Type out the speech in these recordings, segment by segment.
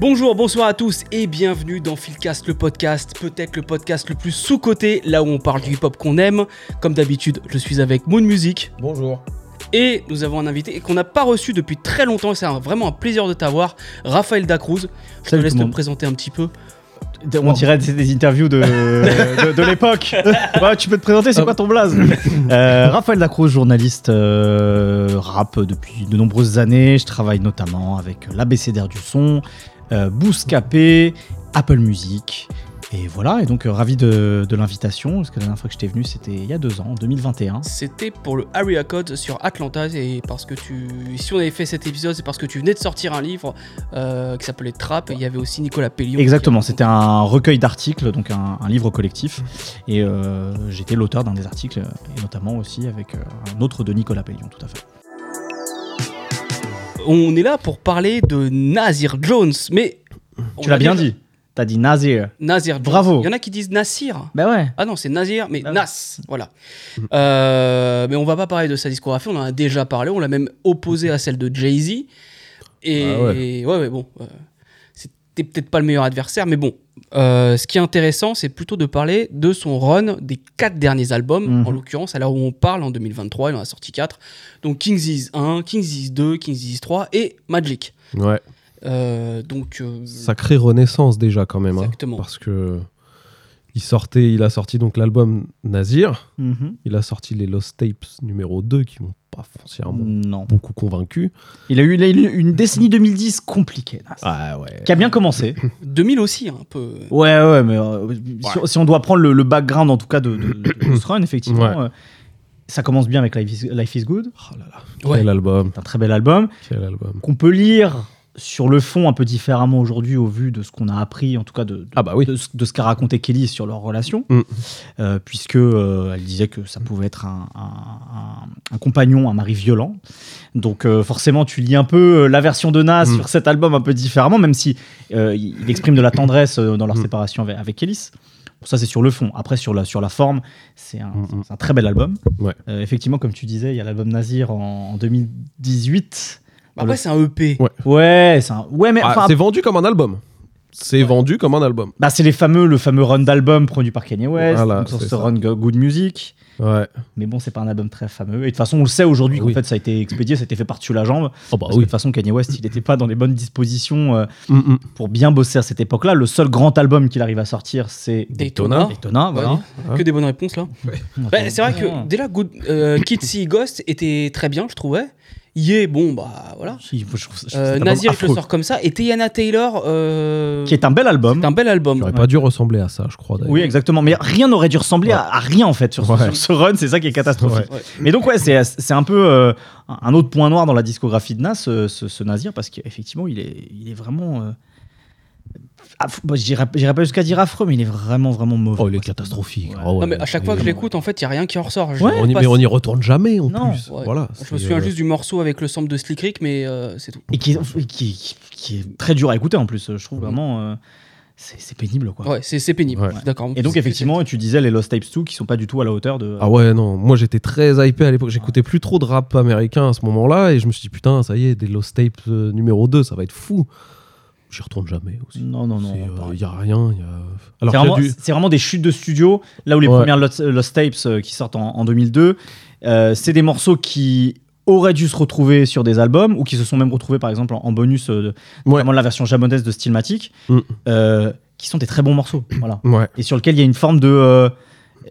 Bonjour, bonsoir à tous et bienvenue dans Philcast, le podcast, peut-être le podcast le plus sous-coté, là où on parle du hip-hop qu'on aime. Comme d'habitude, je suis avec Moon Music Bonjour. et nous avons un invité qu'on n'a pas reçu depuis très longtemps et c'est vraiment un plaisir de t'avoir, Raphaël Dacruz. Je te laisse te présenter un petit peu. On dirait des, interviews de, de, de l'époque. Ouais, tu peux te présenter, c'est quoi ton blaze Euh, Raphaël Lacroix, journaliste euh, rap depuis de nombreuses années. Je travaille notamment avec l'ABCDR du son, euh, Bouscapé, Apple Music. Et voilà, et donc euh, ravi de, de l'invitation, parce que la dernière fois que j'étais venu, c'était il y a deux ans, en 2021. C'était pour le Area Code sur Atlanta et parce que tu... Si on avait fait cet épisode, c'est parce que tu venais de sortir un livre euh, qui s'appelait Trap et il y avait aussi Nicolas Pellion. Exactement, c'était un recueil d'articles, donc un, un livre collectif. Et euh, j'étais l'auteur d'un des articles, et notamment aussi avec euh, un autre de Nicolas Pellion, tout à fait. On est là pour parler de Nazir Jones, mais... Tu l'as bien dit. T'as dit Nazir. Nazir Jones. Bravo. Il y en a qui disent Nassir. Bah ouais. Ah non, c'est Nazir, mais Ah. Nas, voilà. Euh, mais on va pas parler de sa discographie, on en a déjà parlé, on l'a même opposé à celle de Jay-Z. Et Ah ouais, ouais, bon, euh, c'était peut-être pas le meilleur adversaire, mais bon. Euh, ce qui est intéressant, c'est plutôt de parler de son run des quatre derniers albums, Mhm. en l'occurrence, à l'heure où on parle, en 2023, il en a sorti 4. Donc King's Is 1, King's Is 2, King's Is 3 et Magic. Ouais. Euh, donc, euh, Sacrée renaissance déjà quand même. hein, Exactement. parce que il sortait, il a sorti donc l'album Nazir. Mhm. Il a sorti les Lost Tapes numéro 2 qui m'ont pas foncièrement Non. beaucoup convaincu. Il a eu, une décennie 2010 compliquée, Nas. Ah ouais. qui a bien commencé. 2000 aussi, un peu. Ouais, ouais, mais euh, si, si on doit prendre le, le background en tout cas de, de, de ce run, effectivement, Ouais. euh, ça commence bien avec Life is, Life is Good. Oh là là. Ouais. Quel album. C'est un très bel album Quel album. qu'on peut lire sur le fond un peu différemment aujourd'hui au vu de ce qu'on a appris, en tout cas de, de- Ah bah oui. de, ce- de ce qu'a raconté Kelly sur leur relation, Mm. euh, puisque euh, elle disait que ça pouvait être un, un- un- un compagnon, un mari violent. Donc euh, forcément, tu lis un peu euh, la version de Nas Mm. sur cet album un peu différemment, même si il exprime de la tendresse dans leur Mm. séparation avec, avec Kelly. Bon, ça c'est sur le fond. Après sur la, sur la forme, c'est un, Mm, un très bel album. Ouais. Effectivement, comme tu disais, il y a l'album Nazir en, en 2018. Après, c'est un EP. Ouais. Ouais, c'est un... ouais, mais Ah, enfin, c'est vendu comme un album. C'est vendu comme un album. bah, c'est les fameux, le fameux run d'album produit par Kanye West, Voilà, donc sur run Go- Good Music. Ouais. Mais bon, c'est pas un album très fameux. Et de toute façon, on le sait aujourd'hui qu'en Oui. fait, ça a été expédié, ça a été fait par-dessus la jambe. Oh bah Parce que de oui. toute façon, Kanye West, il n'était pas dans les bonnes dispositions euh, Mm, mm. pour bien bosser à cette époque-là. Le seul grand album qu'il arrive à sortir, c'est Daytona. Daytona. Voilà. Ouais. Que des bonnes réponses là. Bah, c'est vrai que déjà, Good, euh, Ghost était très bien, je trouvais. Yé, bon, bah voilà. Si, je trouve- je trouve cet Euh, Nazir, il le sort comme ça. Et Tiana Taylor, euh, Qui est un bel album. c'est un bel album. J'aurais pas dû ressembler à ça, je crois. d'ailleurs. Oui, exactement. Mais rien n'aurait dû ressembler à, à rien en fait sur, ce- Ouais. sur ce run. C'est ça qui est catastrophique. Ouais. Mais donc ouais, c'est c'est un peu euh, un autre point noir dans la discographie de Nas, ce, ce- ce Nazir, parce qu'effectivement, il est, il est vraiment. Aff- bon, J'irai pas jusqu'à dire affreux, mais il est vraiment, vraiment mauvais. Oh, il est catastrophique. Ah ouais. Non, mais à chaque fois que je l'écoute, en fait, il n'y a rien qui en ressort. Je- Ouais. on y- mais on n'y retourne jamais en Non. plus. Ouais. Voilà. Je me souviens euh, juste du morceau avec le sample de Slick Rick, mais euh, c'est tout. Et qui, est- qui, qui- qui est très dur à écouter en plus. Je trouve vraiment. euh, c'est pénible quoi. Ouais, c'est pénible. D'accord. Et donc effectivement, tu disais les Lost Tapes 2 qui sont pas du tout à la hauteur de. Ah ouais, non, moi j'étais très hypé à l'époque. J'écoutais plus trop de rap américain à ce moment-là et je me suis dit, putain, ça y est, des Lost Tapes numéro 2, ça va être fou. J'y retourne jamais aussi. Non, non, non. Il pareil. y a rien. y a... Alors C'est vraiment, du- c'est vraiment des chutes de studio. Là où les Ouais. premières Lost, Lost Tapes euh, qui sortent en, en 2002, euh, c'est des morceaux qui auraient dû se retrouver sur des albums ou qui se sont même retrouvés par exemple en, en bonus, euh, de- Ouais. notamment la version japonaise de Stillmatic, Mm. euh, qui sont des très bons morceaux. voilà. Ouais. Et sur lequel il y a une forme de. euh,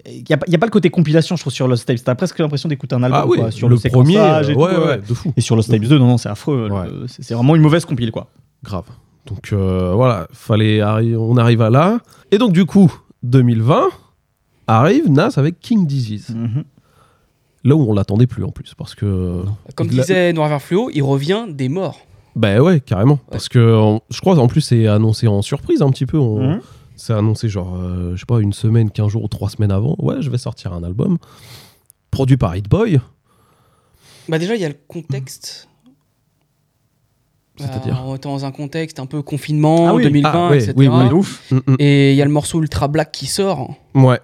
Il n'y a, il a pas le côté compilation, je trouve, sur Lost Tapes. T'as presque l'impression d'écouter un album Ah oui, quoi, sur le, le, premier, et ouais, tout, ouais, de fou. Et sur Lost Tapes 2, non, non, c'est affreux. Le- C'est c'est vraiment une mauvaise compile, quoi. Grave. Donc euh, voilà, fallait arri- on arrive à là. Et donc du coup, 2020 arrive Nas avec King Disease. Mhm. Là où on l'attendait plus en plus parce que Comme il a- disait Noir Vert Fluo, il revient des morts. Bah ouais, carrément. Parce que on- je crois en plus c'est annoncé en surprise un petit peu. On- Mhm. C'est annoncé genre, euh, je sais pas, une semaine, 15 jours ou 3 semaines avant. Ouais, je vais sortir un album. Produit par Hit Boy. Bah déjà, il y a le contexte. C'est-à-dire Euh, On était dans un contexte un peu confinement, Ah oui. 2020, Ah, etc. oui, oui. de ouf. Mm, mm. Et il y a le morceau Ultra Black qui sort. Ouais.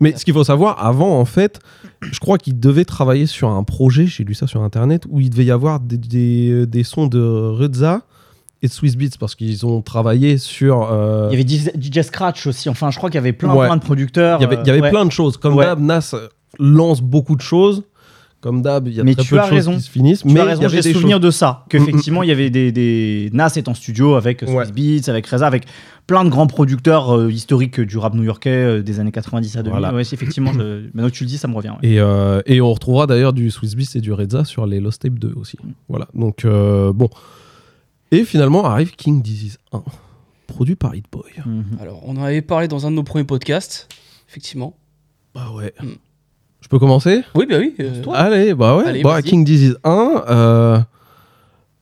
Mais ce qu'il faut savoir, avant, en fait, je crois qu'il devait travailler sur un projet, j'ai lu ça sur Internet, où il devait y avoir des, des- des sons de Reza et de Swiss Beats parce qu'ils ont travaillé sur. euh, Il y avait DJ Scratch aussi. Enfin, je crois qu'il y avait plein, Ouais. plein de producteurs. il y avait, il y avait euh, ouais. plein de choses. Comme Ouais. d'hab, Nas lance beaucoup de choses. Comme d'hab, il y a Mais très tu peu de as choses raison. qui se finissent. Tu mais as il y raison, j'ai des souvenir choses. de ça. Mm, Qu'effectivement, il y avait des, des. Nas est en studio avec Swiss Ouais. Beats, avec Reza, avec plein de grands producteurs euh, historiques du rap new-yorkais euh, des années 90 à 2000. Voilà. Ouais, effectivement, je- maintenant que tu le dis, ça me revient. ouais. Et, euh, et on retrouvera d'ailleurs du Swiss Beats et du Reza sur les Lost Tape 2 aussi. Voilà. Donc, euh, bon. Et finalement arrive King Disease 1, produit par Hit Boy. Mhm. Alors, on en avait parlé dans un de nos premiers podcasts, effectivement. Bah ouais. Je peux commencer? Oui, bah oui. euh, Allez, bah ouais. Allez, bah. King Disease 1, euh,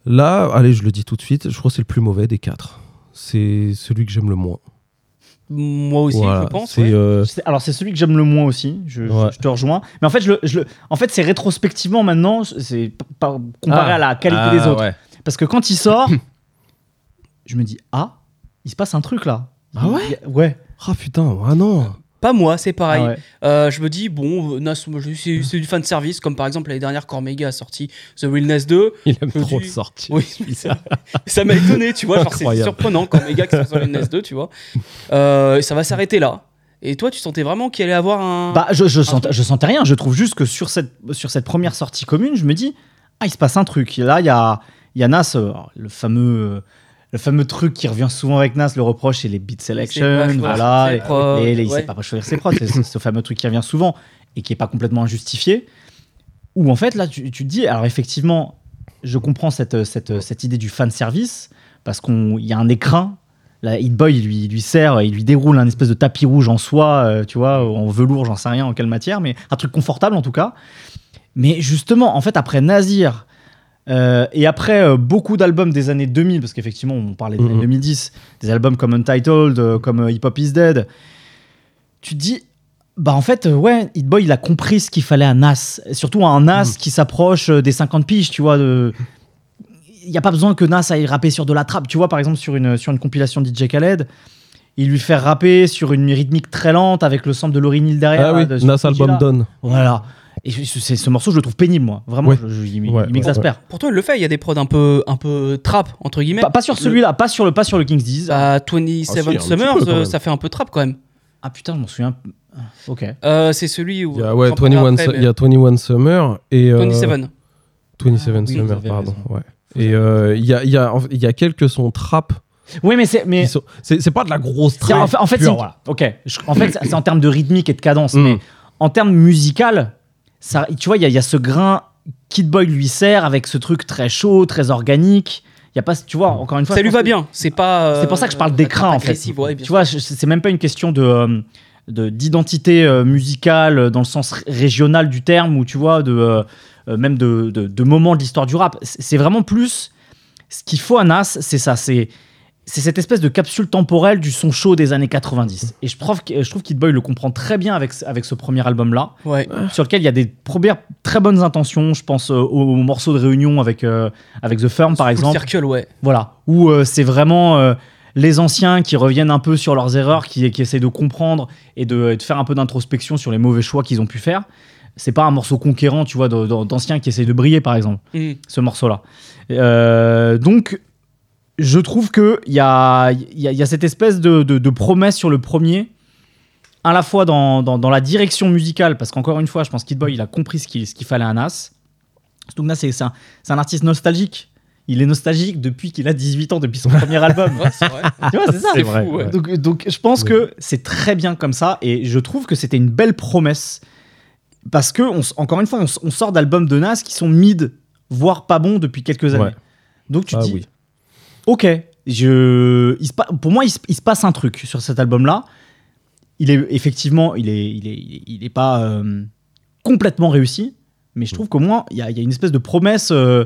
là, allez, je le dis tout de suite, je crois que c'est le plus mauvais des quatre. C'est celui que j'aime le moins. moi aussi, Voilà, je pense. C'est ouais. euh, Alors c'est celui que j'aime le moins aussi, je, je- Ouais. je te rejoins. Mais en fait, je, le- je le- en fait c'est rétrospectivement maintenant, c'est p- pas- comparé Ah. à la qualité ah, des autres. ouais. Parce que quand il sort, je me dis ah, il se passe un truc là. Ah ouais? Il Ouais. Ah putain, ah non. Pas moi, c'est pareil. Ah ouais. Euh, je me dis, bon, euh, c'est du fan service, comme par exemple l'année dernière, Cormega a sorti The Realness 2. Il aime trop dis-. Oui, ça ça m'a étonné, tu vois. C'est surprenant quand Mega qui sort The Realness 2, tu vois. Euh, ça va s'arrêter là. Et toi, tu sentais vraiment qu'il allait avoir un. Bah, je, je, sentais, je sentais rien. Je trouve juste que sur cette, sur cette première sortie commune, je me dis, ah, il se passe un truc. Et là, il y a, il y a Nas, le fameux, le fameux truc qui revient souvent avec Nas, le reproche, c'est les beat selection. Voilà. Et- prods, et il sait pas choisir ses prods. C'est ce, ce fameux truc qui revient souvent et qui est pas complètement injustifié. Où en fait, là, tu, tu te dis, alors effectivement, je comprends cette, cette, cette idée du fan service parce qu'il y a un écrin. La Hit Boy, il lui, il lui sert, il lui déroule un espèce de tapis rouge en soie, euh, tu vois, en velours, j'en sais rien en quelle matière, mais un truc confortable en tout cas. Mais justement, en fait, après Nazir euh, et après euh, beaucoup d'albums des années 2000, parce qu'effectivement, on parlait des Mhm. années 2010, des albums comme Untitled, euh, comme Hip Hop Is Dead, tu te dis, bah en fait, ouais, Hit Boy, il a compris ce qu'il fallait à Nas, Et surtout à un Nas Mhm. qui s'approche des 50 piges, tu vois. Il n'y a pas besoin que Nas aille rapper sur de la trappe. Tu vois, par exemple, sur une, sur une compilation de DJ Khaled, il lui fait rapper sur une rythmique très lente avec le sample de Lauryn Hill derrière. Ah de- Nas Album. Done. Voilà. Et je- ce morceau, je le trouve pénible, moi. Vraiment, Ouais. je- je- il, Ouais, il m'exaspère. Pourtant, il le fait. Il y a des prods un peu, un peu trap, entre guillemets. Pas, pas sur celui-là, pas sur le, pas sur le King's Disease. Bah, Ah, 27 si, un petit Summers, peu, euh, ça fait un peu trap quand même. Ah putain, je m'en souviens. Ah, Ok. Euh, c'est celui où. Il y a, ouais, j'en parlerai 21, après, Su- mais- il y a 21 Summer et. euh, 27. 27 Ah, oui, vous Summer, pardon. Ouais. Et euh, il y, a, il y, a, il y a quelques sons trap. Oui, mais c'est. Mais... C'est c'est pas de la grosse trap. En fait, en fait, pure, c'est une- voilà. Ok. Je- en fait, c'est en termes de rythmique et de cadence, Mm. mais en termes musical, ça, tu vois, il y, a- il y a ce grain. Kid Boy lui sert avec ce truc très chaud, très organique. Il y a pas, tu vois, encore une fois. Ça lui va que- bien. C'est pas. euh, C'est pour ça que je parle d'écran en fait. ouais, tu vois, c'est même pas une question de euh, de- d'identité euh, musicale dans le sens régional du terme ou tu vois de même de, de, de moments de l'histoire du rap. C'est c'est vraiment plus ce qu'il faut à Nas, c'est ça, c'est c'est cette espèce de capsule temporelle du son chaud des années 90. Et je trouve, que- je trouve Kid Boy le comprend très bien avec, ce- avec ce premier album-là Ouais. sur lequel il y a des premières très bonnes intentions. Je pense euh, au, au morceau de réunion avec, euh, avec The Firm, par exemple. Circle, ouais. Voilà, où euh, c'est vraiment les anciens qui reviennent un peu sur leurs erreurs, qui, qui essaient de comprendre et de, et de faire un peu d'introspection sur les mauvais choix qu'ils ont pu faire. C'est pas un morceau conquérant, tu vois, d'anciens qui essayent de briller, par exemple, Mm. ce morceau-là. Euh, donc, je trouve qu'il y a, y, a, il y a cette espèce de, de- de promesse sur le premier, à la fois dans, dans- dans la direction musicale, parce qu'encore une fois, je pense Kid Boy, il a compris ce qu'il fallait à Nas. Donc Nas, c'est un, artiste nostalgique. Il est nostalgique depuis qu'il a 18 ans, depuis son premier album. Ouais, c'est vrai. tu vois, c'est ça. C'est vrai, fou, ouais. Donc, donc je pense que c'est très bien comme ça et je trouve que c'était une belle promesse parce que, on encore une fois, on, sort d'albums de Nas qui sont mid, voire pas bons depuis quelques années. Ouais. Donc tu Ah dis, oui. Ok, je, il se pa- pour moi, il se, il se passe un truc sur cet album-là. Il est effectivement, il est, il est, il est pas euh, complètement réussi, mais je trouve qu'au moins, il y a, il y a une espèce de promesse euh,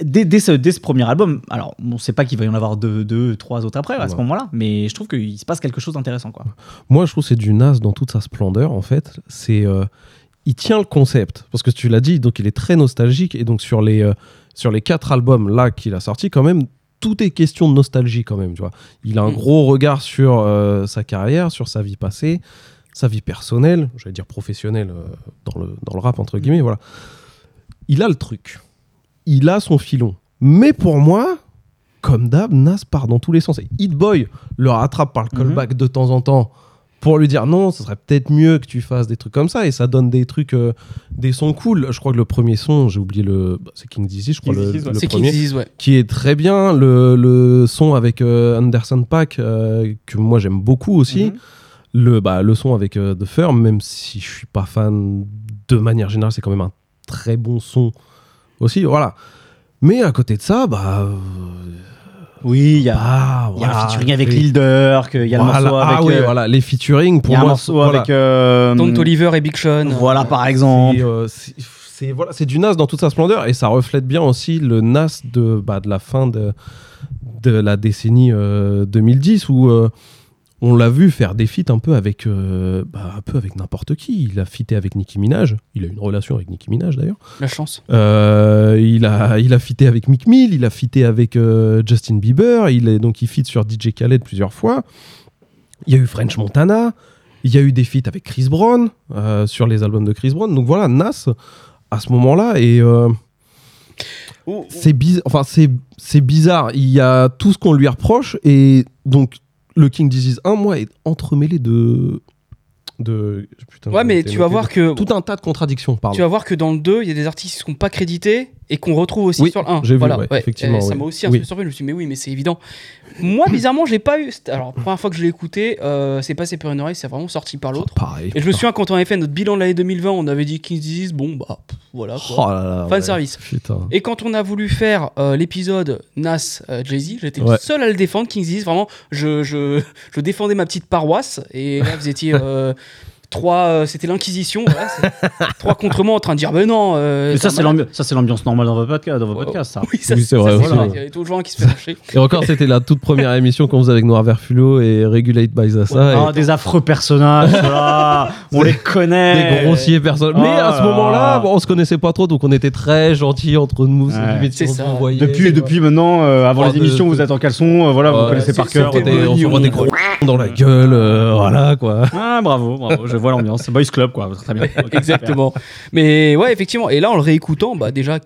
dès, dès ce, dès ce premier album. Alors, on ne sait pas qu'il va y en avoir deux, deux trois autres après à ce moment-là, mais je trouve qu'il se passe quelque chose d'intéressant, quoi. Moi, je trouve que c'est du Nas dans toute sa splendeur, en fait. C'est, euh, il tient le concept, parce que tu l'as dit, donc il est très nostalgique, et donc sur les, sur les quatre albums là qu'il a sortis, quand même, tout est question de nostalgie, quand même, tu vois. Il a un Mm. gros regard sur euh, sa carrière, sur sa vie passée, sa vie personnelle, j'allais dire professionnelle euh, dans, le, dans le rap, entre guillemets, voilà. Il a le truc. Il a son filon. Mais pour moi, comme d'hab, Nas part dans tous les sens. Et Hit Boy le rattrape par le Mhm. callback de temps en temps pour lui dire non, ce serait peut-être mieux que tu fasses des trucs comme ça. Et ça donne des trucs, euh, des sons cool. Je crois que le premier son, j'ai oublié le. bah, c'est King Dizzy, je crois, King le, Disease, ouais. le C'est King premier. Disease, ouais. Qui est très bien. Le, le son avec euh, Anderson Pack, euh, que moi j'aime beaucoup aussi. Mhm. Le, bah, le son avec euh, The Firm, même si je suis pas fan de manière générale, c'est quand même un très bon son aussi. Voilà. Mais à côté de ça, bah. Euh, Oui, il y a, ah, il y a voilà, un featuring avec Lil Durk, il y a voilà. le morceau avec. Ah oui, euh, voilà, les featuring pour y a un moi. morceau voilà. avec. euh, Don Oliver et Big Sean. Voilà, par exemple. Euh, c'est c'est- voilà, c'est du Nas dans toute sa splendeur et ça reflète bien aussi le Nas de, bah, de la fin de, de la décennie euh, 2010 où euh, on l'a vu faire des feats un peu avec euh, bah, un peu avec n'importe qui. Il a fité avec Nicki Minaj. Il a une relation avec Nicki Minaj d'ailleurs. La chance. Euh, il a il a fité avec Mick Mill. Il a fité avec euh, Justin Bieber. Il est donc il fit sur DJ Khaled plusieurs fois. Il y a eu French Montana. Il y a eu des feats avec Chris Brown sur les albums de Chris Brown. Donc voilà, Nas à ce moment-là et c'est bizarre. Enfin c'est c'est bizarre. Il y a tout ce qu'on lui reproche et donc le King Disease 1 moi est entremêlé de de putain, Ouais, mais tu vas voir que tout un tas de contradictions. Pardon. tu vas voir que dans le 2, il y a des artistes qui sont pas crédités et qu'on retrouve aussi Oui, sur le 1. j'ai vu, voilà, ouais, effectivement, Et ça m'a aussi un peu surpris. Je me suis dit, mais oui, mais c'est évident. Moi, bizarrement, je l'ai pas eu. Alors, la première fois que je l'ai écouté, euh, c'est passé par une oreille, c'est vraiment sorti par l'autre. Pareil. Et je me souviens quand on avait fait notre bilan de l'année 2020, on avait dit King Disease, bon, bah, pff, voilà. quoi. Oh là là, Fan ouais. service. Putain. Et quand on a voulu faire euh, l'épisode Nas euh, Jay-Z, j'étais le seul à le défendre, King Disease. Vraiment, je, je, je défendais ma petite paroisse. Et là, vous étiez euh, trois, euh, c'était l'inquisition. voilà, trois contre moi en train de dire, ben non. euh, Mais ça, c'est un l'ambiance, ça, c'est l'ambiance normale dans votre podcast, dans vos podcasts, ça. Oui, ça, Oui, c'est vrai. Il y avait toujours gens qui se fait lâcher. Et encore, c'était la toute première émission qu'on faisait avec Noir Verfulo et Regulate by Zassa. Ah, des affreux personnages, voilà. On les connaît. des grossiers personnes. Oh Mais à ce là moment-là, là. bon, on se connaissait pas trop, donc on était très gentils entre nous. Ouais. C'est on ça. voyait, Depuis, depuis maintenant, euh, avant Oh, les de- émissions, de- vous êtes en caleçon, euh, voilà, vous connaissez par cœur. on se des gros dans la gueule, voilà quoi. Ah, bravo, bravo, vois l'ambiance. C'est Boys Club, quoi. Très bien. Exactement. Mais ouais, effectivement. Et là, en le réécoutant, bah déjà,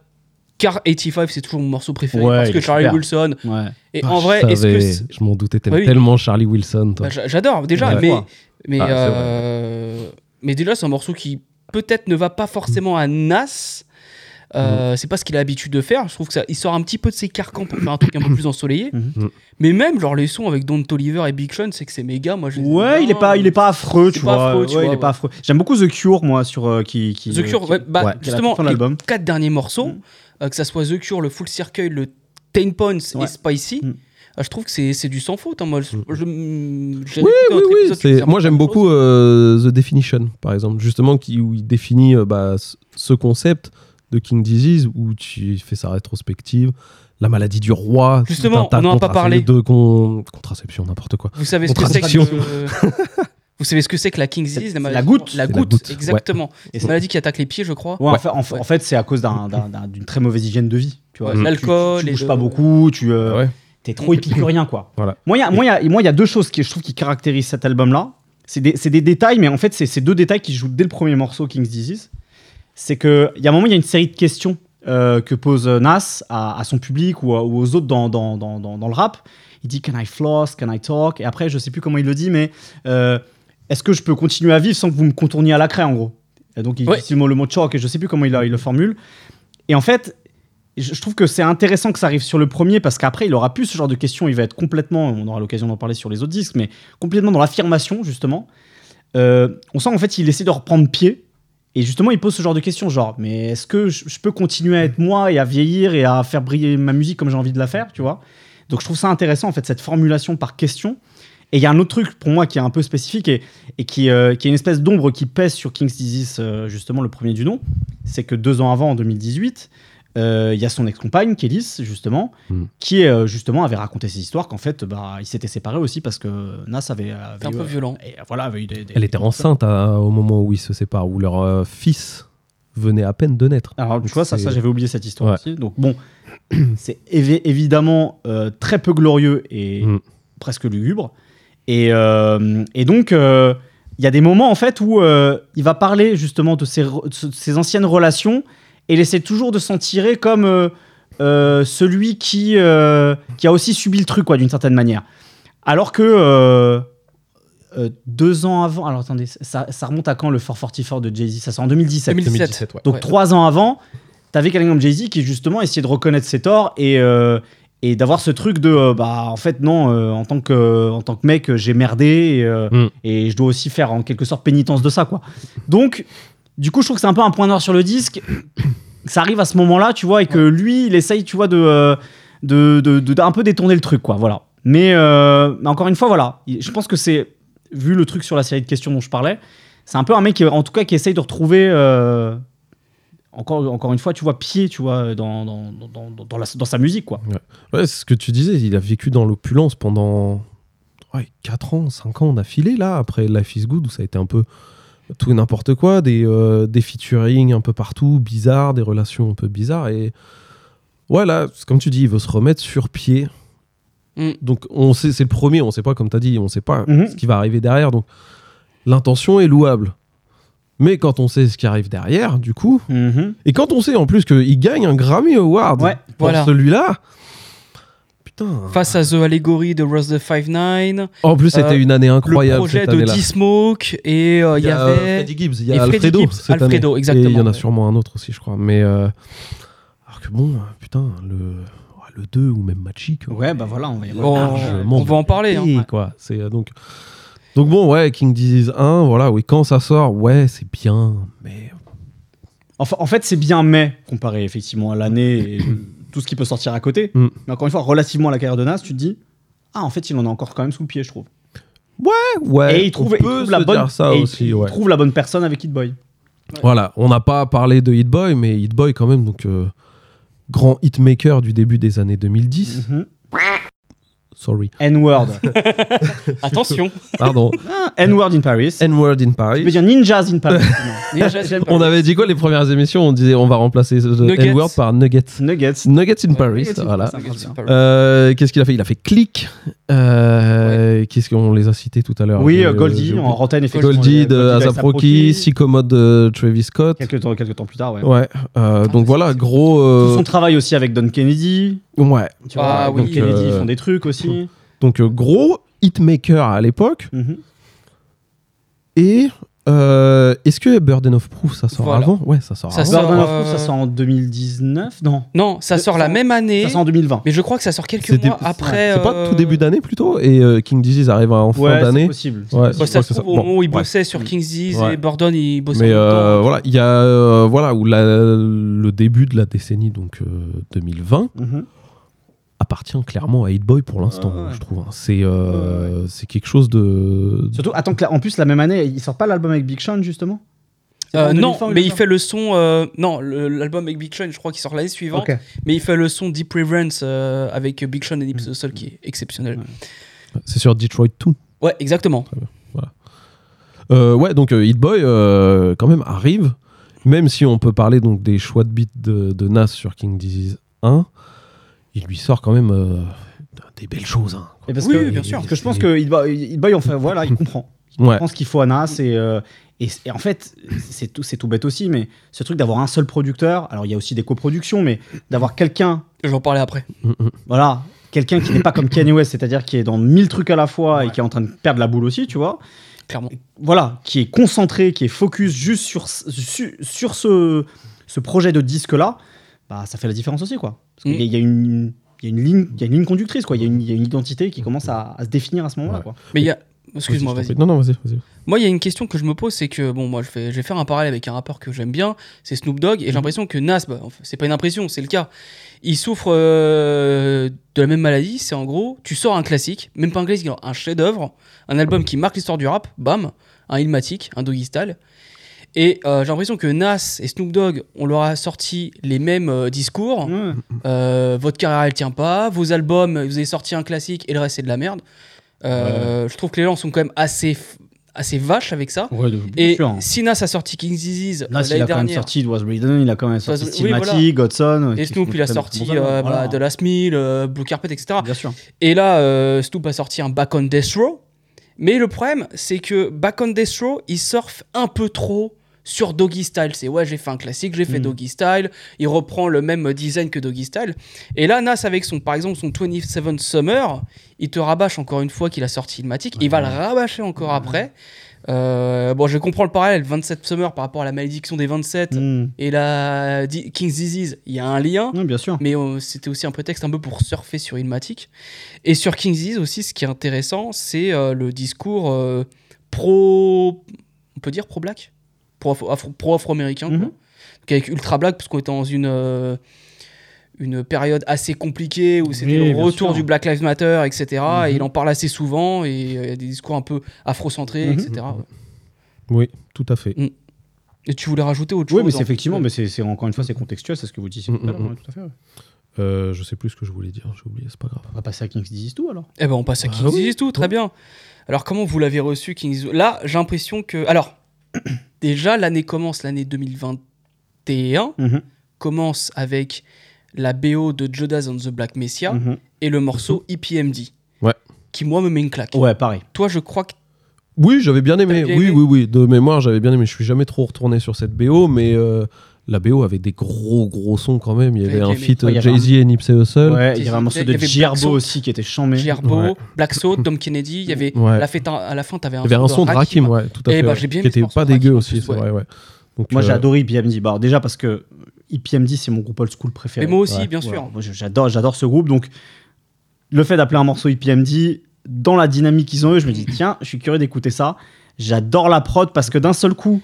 Car 85, c'est toujours mon morceau préféré. Ouais, parce que Charlie super. Wilson. Ouais. Et Ah, en je vrai, est-ce que. savais, c'est- Je m'en doutais, t'aimes Bah oui. tellement Charlie Wilson, toi. Bah, j'a- J'adore, déjà, Ouais. mais. Mais, Ah, euh, mais déjà, c'est un morceau qui peut-être ne va pas forcément à Nas. Euh, C'est pas ce qu'il a l'habitude de faire. Je trouve que ça, il sort un petit peu de ses carcans pour faire un truc un peu plus ensoleillé. Mhm. Mais même, genre, les sons avec Don Toliver et Big Sean, c'est que c'est méga. Moi, je Ouais, il est pas, il est pas affreux, tu vois. affreux, tu ouais, vois, il est pas affreux. J'aime beaucoup The Cure, moi, sur euh, qui, qui. The Cure, qui- ouais, bah, justement, les quatre derniers morceaux, euh, que ça soit The Cure, le Full Circle, le Ten Points Ouais. et Spicy, je trouve que c'est c'est du sans faute. hein, moi, je, Oui, oui, oui. Moi, j'aime beaucoup euh, The Definition, par exemple, justement, qui, où il définit euh, bah, ce concept de King Disease, où tu fais sa rétrospective, la maladie du roi. Justement, on en a pas parlé. De con- contraception, n'importe quoi. Vous savez ce que c'est que Vous savez ce que c'est que la King's Disease la goutte. La goutte, exactement. Et C'est une maladie qui attaque les pieds, je crois. Ouais, en Ouais. fait, en, fait- en fait, c'est à cause d'un- d'un- d'un- d'une très mauvaise hygiène de vie. Tu vois, Ouais, Tu- l'alcool tu, tu bouges le- pas beaucoup, tu euh, Ouais. t'es trop épicurien, quoi. Voilà. Moi, il y a- y deux choses qui je trouve qui caractérisent cet album-là. C'est des, c'est des détails, mais en fait, c'est c'est deux détails qui se jouent dès le premier morceau, King's Disease. C'est qu'il y a un moment, il y a une série de questions euh, que pose Nas à, à son public ou, à- ou aux autres dans, dans, dans, dans, dans le rap. Il dit Can I floss? Can I talk? Et après, je sais plus comment il le dit, mais euh, est-ce que je peux continuer à vivre sans que vous me contourniez à la craie, en gros? Et donc, il Ouais. le mot, choke, et je sais plus comment il, a- il le formule. Et en fait, je je trouve que c'est intéressant que ça arrive sur le premier parce qu'après il aura plus ce genre de questions, il va être complètement, on aura l'occasion d'en parler sur les autres disques, mais complètement dans l'affirmation justement. Euh, on sent en fait il essaie de reprendre pied et justement il pose ce genre de questions genre mais est-ce que je, peux continuer à être moi et à vieillir et à faire briller ma musique comme j'ai envie de la faire, tu vois? Donc je trouve ça intéressant en fait cette formulation par question. Et il y a un autre truc pour moi qui est un peu spécifique et, euh, qui est une espèce d'ombre qui pèse sur King's Disease, euh, justement le premier du nom, c'est que deux ans avant, en 2018, euh, il y a son ex-compagne, Kélis, justement, Mm. qui euh, justement avait raconté ses histoires qu'en fait, bah, ils s'étaient séparés aussi parce que Nas avait. avait C'est un eu, peu euh, violent. et, voilà, avait eu des, des- Elle était des- enceinte à- au moment où ils se séparent, où leur euh, fils venait à peine de naître. Alors, tu vois, ça, ça j'avais oublié cette histoire Ouais. aussi. Donc, bon, c'est évi- évidemment euh, très peu glorieux et Mm. presque lugubre. Et, euh, et donc, euh, il y a des moments, en fait, où euh, il va parler justement de ses, re- de ses anciennes relations et il essaie toujours de s'en tirer comme. euh, euh, celui qui, euh, qui a aussi subi le truc, quoi, d'une certaine manière. Alors que deux ans avant, alors attendez, ça, ça remonte à quand le 444 de Jay-Z? Ça c'est en 2017. 2017. ouais. Donc Ouais. trois ans avant, t'avais quelqu'un comme Jay-Z qui justement essayait de reconnaître ses torts et, et d'avoir ce truc de euh, bah en fait non, euh, en tant que en tant que mec j'ai merdé et, euh, Mm. et je dois aussi faire en quelque sorte pénitence de ça quoi. Donc du coup je trouve que c'est un peu un point noir sur le disque. Ça arrive à ce moment-là, tu vois, et que lui il essaye, tu vois, de euh, de, de, de- d'un peu détourner le truc quoi, voilà. Mais, euh, mais encore une fois voilà, je pense que c'est vu le truc sur la série de questions dont je parlais, c'est un peu un mec qui, en tout cas qui essaye de retrouver euh, encore, encore une fois, tu vois, pied, tu vois, dans, dans, dans, dans, dans la- dans sa musique, quoi. Ouais, c'est ce que tu disais, il a vécu dans l'opulence pendant ouais, 4 ans, 5 ans d'affilée, là, après Life is Good, où ça a été un peu tout et n'importe quoi, des, euh, des featuring un peu partout, bizarres, des relations un peu bizarres. Et ouais, là, c'est comme tu dis, il veut se remettre sur pied. Mm. Donc, on sait, c'est le premier, on sait pas, comme tu as dit, on sait pas Mhm. ce qui va arriver derrière. Donc, l'intention est louable. Mais quand on sait ce qui arrive derrière, du coup, et quand on sait en plus qu'il gagne un Grammy Award Ouais, pour voilà. celui-là, putain. Face à The Allegory de Rose the Five Nine, En plus, c'était Euh, une année le incroyable. projet cette de. D-Smoke, et euh, il y, euh, avait. Freddie Gibbs, il y et a Alfredo. Gibbs, cette Alfredo, année. exactement, il y en a sûrement un autre aussi, je crois. Mais euh, alors que bon, putain, le le 2 ou même Magic. Ouais, bah voilà, on va y Bon, largement on va en parler. hein. Quoi. C'est euh, donc. Donc bon, ouais, King Disease 1, voilà, oui, quand ça sort, ouais, c'est bien, mais Enfin, en fait, c'est bien, mais, comparé effectivement à l'année et tout ce qui peut sortir à côté. Mm. Mais encore une fois, relativement à la carrière de Nas, tu te dis, ah, en fait, il en a encore quand même sous le pied, je trouve. ouais, et il trouve, on il peut trouve se la bonne, dire ça et il- ouais. trouve la bonne personne avec Hit Boy. Voilà, on n'a pas parlé de Hit Boy, mais Hit Boy quand même, donc euh, grand hitmaker du début des années 2010. Mhm. Sorry, N-word. Attention. pardon. Ah, N-word in Paris. N-word in Tu peux Paris. dire Ninjas in Paris. Ninja Jam On avait dit quoi les premières émissions On disait on va remplacer. N-word par Nuggets. Nuggets. Nuggets in Ouais, Paris, Nuggets in voilà. Paris. Paris. Euh, Qu'est-ce qu'il a fait Il a fait Click. Euh, Qu'est-ce qu'on les a cités tout à l'heure Oui, euh, Goldie, en rotaine, effectivement. Goldie de Goldie Asap Rocky, Psychomode de Travis Scott. Quelques temps, quelques temps plus tard, ouais. Ouais, euh, donc voilà, gros. Tout son travail aussi avec Don Kennedy. Ouais, Tu Ah vois, oui. Kennedy Euh, font des trucs aussi. donc euh, gros hitmaker à l'époque. Mhm. Et euh, est-ce que Burden of Proof ça sort Voilà. avant? Ouais, ça sort Ça avant. sort- Burden of Proof, ça sort en 2019 Non, Non, ça Ça sort la même année, ça sort en 2020. mais je crois que ça sort quelques C'est mois après. C'est pas euh, tout début d'année plutôt? Et euh, King Disease arrive en fin Ouais, c'est d'année? possible. Ouais, ça se trouve, ça- au bon, moment où il ouais. bossait sur King's Disease Ouais. et Bordon, il bossait Mais en euh, voilà, il y a euh, voilà où la- le début de la décennie donc euh, 2020 Mhm. Appartient clairement à Hit Boy pour l'instant, ouais. je trouve. hein. C'est euh, c'est quelque chose de Surtout, attends, en plus, la même année, il sort pas l'album avec Big Sean, justement? Euh, non, 2020, mais il sort fait le son. euh, non, l'album avec Big Sean, je crois qu'il sort l'année suivante. Mais il fait le son Deep Reverence euh, avec Big Sean et Deep Soul qui est exceptionnel. Ouais. c'est sur Detroit 2. Ouais, exactement. Euh, ouais, donc euh, Hit Boy euh, quand même arrive, même si on peut parler donc des choix de beats de, de Nas sur King Disease 1, il lui sort quand même euh, des belles choses. hein. Et parce Oui, que, oui, bien sûr. Parce que je pense que enfin, voilà, il comprend. Il Ouais. comprend ce qu'il faut à Nas et, euh, et, et en fait, c'est tout, c'est tout bête aussi, mais ce truc d'avoir un seul producteur, alors il y a aussi des coproductions, mais d'avoir quelqu'un, Je vais en parler après. Voilà, quelqu'un qui n'est pas comme Kanye West, c'est-à-dire qui est dans mille trucs à la fois et qui est en train de perdre la boule aussi, tu vois. Clairement. voilà, qui est concentré, qui est focus juste sur, su- sur ce, ce projet de disque-là, bah, ça fait la différence aussi, quoi. Parce qu'il y, a- Mm. il y a une... il y a une ligne, il y a une ligne conductrice, quoi. Il y, a une- il y a une identité qui commence à, à se définir à ce moment-là, Ouais. quoi. Mais il y a. Excuse-moi, Vas-y. Non, non, vas-y. Moi, il y a une question que je me pose, c'est que, bon, moi, je vais, je vais faire un parallèle avec un rappeur que j'aime bien, c'est Snoop Dogg, et j'ai l'impression que Nas, bah, c'est pas une impression, c'est le cas. Il souffre euh, de la même maladie, c'est en gros, tu sors un classique, même pas un classique, un chef-d'œuvre, un album qui marque l'histoire du rap, bam, un Ilmatic, un Doggy Style. Et euh, j'ai l'impression que Nas et Snoop Dogg, on leur a sorti les mêmes euh, discours. Ouais. Euh, votre carrière elle tient pas, vos albums, vous avez sorti un classique et le reste c'est de la merde. Je trouve que les gens sont quand même assez, assez vaches avec ça. Et sûr. si Nas a sorti King's Disease Nas, il a quand même sorti It Was Written, il a quand même sorti oui, Stigmatic, Godson. et Snoop il a sorti euh, albums. bah, Voilà. The Last Meal, euh, Blue Carpet, etc. Bien sûr. Et là, euh, Snoop a sorti un Back on Death Row. Mais le problème, c'est que Back on Death Row, il surfe un peu trop sur Doggy Style. C'est ouais, j'ai fait un classique, j'ai fait Mm. Doggy Style. Il reprend le même design que Doggy Style. Et là, Nas, avec son, par exemple, son 27 Summer, il te rabâche encore une fois qu'il a sorti Ilmatic. Il va le rabâcher encore après. Euh, bon, je comprends le parallèle, 27 Summer par rapport à la malédiction des 27 Mm. et la King's Disease. Il y a un lien. Non, bien sûr. Mais euh, c'était aussi un prétexte un peu pour surfer sur Ilmatic. Et sur King's Disease aussi, ce qui est intéressant, c'est euh, le discours pro. On peut dire pro-black? Pro-afro- afro- Pro-afro-américain. quoi. Mhm. Donc avec Ultra Black, parce qu'on était dans une. euh, une période assez compliquée où c'était Oui, le retour sûr. du Black Lives Matter, etc. Mhm. Et il en parle assez souvent et euh, il y a des discours un peu afrocentrés, Mhm. etc. Oui, tout à fait. Et tu voulais rajouter autre Oui, chose mais c'est en- effectivement, mais c'est encore une fois, c'est contextuel, c'est ce que vous disiez tout à l'heure, Mm, mm, ouais, tout à fait. ouais. Euh, je sais plus ce que je voulais dire, j'ai oublié, c'est pas grave. On va passer à King's Disease 2 alors. Eh ben on passe à Ah King's oui. Disease tout, très bien. Alors comment vous l'avez reçu King's Là, j'ai l'impression que alors déjà l'année commence l'année 2021 Mhm, commence avec la BO de Judas and the Black Messiah mhm. et le morceau EPMD. Ouais. Qui moi me met une claque. Ouais, pareil. Toi, je crois que Oui, j'avais bien aimé. Bien oui, aimé oui, oui. De mémoire, j'avais bien aimé. Je suis jamais trop retourné sur cette BO, mais euh, la BO avait des gros, gros sons quand même. Il y avait un feat avait Jay-Z et Nipsey Hussle. Ouais, il y avait un morceau de Salt. aussi qui était chambé. Ouais. Black Salt, Dom Kennedy, il y avait la fête à la fin, t'avais un, Il y avait un son de Rakim, ouais, tout à Eh fait. ben, qui était pas dégueu aussi, c'est ouais. vrai, ouais. Donc, Moi, euh, j'ai adoré IPMD. Bah, déjà parce que IPMD, c'est mon groupe old school préféré. Mais moi aussi, Ouais. bien sûr. J'adore, j'adore ce groupe. Donc, le fait d'appeler un morceau IPMD, dans la dynamique qu'ils ont eux, je me dis, tiens, je suis curieux d'écouter ça. J'adore la prod parce que d'un seul coup,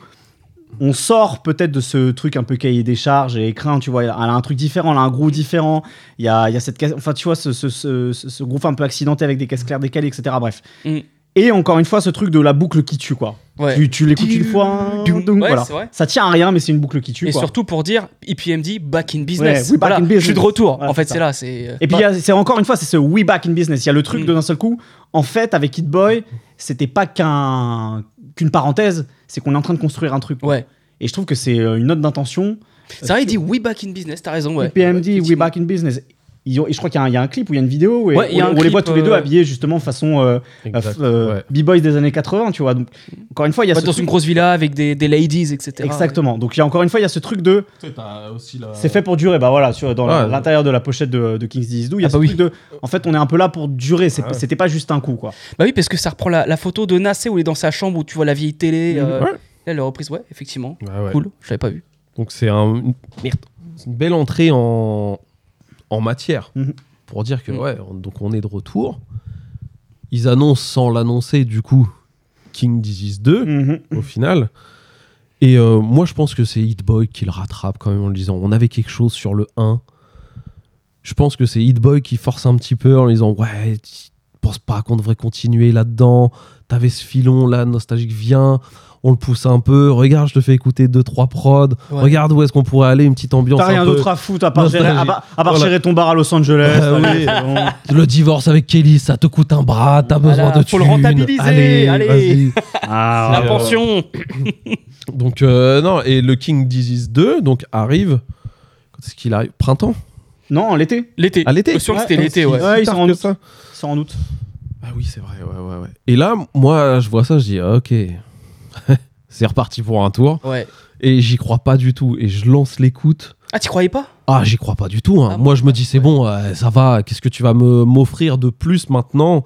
on sort peut-être de ce truc un peu cahier des charges et écrin, tu vois. Elle a un truc différent, elle a un groove différent. Il y a, il y a cette enfin, tu vois, ce, ce, ce, ce- groove un peu accidenté avec des caisses claires décalées, etc. Bref. Mm. Et encore une fois, ce truc de la boucle qui tue, quoi. Ouais. Tu, tu l'écoutes une fois, donc ouais, voilà. vrai. Ça tient à rien, mais c'est une boucle qui tue. Et quoi. surtout pour dire EPMD back in business. Ouais, we back Voilà, in business. Je suis de retour. Voilà, en fait, c'est là. C'est. euh, Et puis, a- c'est encore une fois, c'est ce We Back in Business. Il y a le truc Mm. de d'un seul coup. En fait, avec Hit Boy, c'était pas qu'un qu'une parenthèse, c'est qu'on est en train de construire un truc. Ouais. Et je trouve que c'est euh, une note d'intention. C'est vrai, il dit we back in business. T'as raison. Ouais. PMD, We Effectivement. Back in Business. Ils ont- et je crois qu'il y, a un- il y a un clip où il y a une vidéo où Ouais, il y a on, les voit tous les deux euh, habillés justement façon euh, euh, ouais. B-Boys des années 80, tu vois. Donc, encore une fois, il y a Ouais, ce dans truc- une grosse villa avec des, des ladies, etc. Exactement. Donc, il y a encore une fois, il y a ce truc de c'est fait pour durer. Bah voilà, sur, dans Ouais. l'intérieur de la pochette de, de King's Disease 2, il y a Ah ce bah oui. truc de. En fait, on est un peu là pour durer. Ah ouais. C'était pas juste un coup, quoi. Bah oui, parce que ça reprend la, la photo de Nassé où il est dans sa chambre où tu vois la vieille télé. Euh, Ouais. Là, la reprise, ouais, effectivement. Ouais, ouais. Cool, je l'avais pas vu. Donc c'est un, une, merde, c'est une belle entrée en, en matière Mhm. pour dire que Mhm. ouais, on- donc on est de retour. Ils annoncent sans l'annoncer du coup King Disease 2 Mhm. au final. Et euh, moi je pense que c'est Hit Boy qui le rattrape quand même en le disant on avait quelque chose sur le 1. Je pense que c'est Hit Boy qui force un petit peu en lui disant ouais, tu penses pas qu'on devrait continuer là-dedans? T'avais ce filon là nostalgique viens. On le pousse un peu. Regarde, je te fais écouter deux trois prods. Ouais. Regarde où est-ce qu'on pourrait aller, une petite ambiance. T'as rien d'autre à foutre à part, gérer, à, nostalgie. part- à part Voilà. gérer ton bar à Los Angeles. Ah Allez, oui. c'est bon. Le divorce avec Kelly, ça te coûte un bras, t'as Voilà, besoin de faut le thunes. rentabiliser, Allez, allez. Ah, la pension Donc euh, non, et le King Disease 2 donc arrive. Quand est-ce qu'il arrive? Printemps? Non, l'été. L'été. À l'été Je suis sûr que Ouais, c'était l'été, ouais. Ouais, ils sont en août. ça. Sans doute. Ah oui, c'est vrai, ouais, ouais, ouais. Et là, moi, je vois ça, je dis, ah, ok, c'est reparti pour un tour. Ouais. Et j'y crois pas du tout. Et je lance l'écoute. Ah, t'y croyais pas? Ah, j'y crois pas du tout. hein. Ah Moi, bon je me dis, c'est bon, euh, ça va. Qu'est-ce que tu vas me m'offrir de plus maintenant?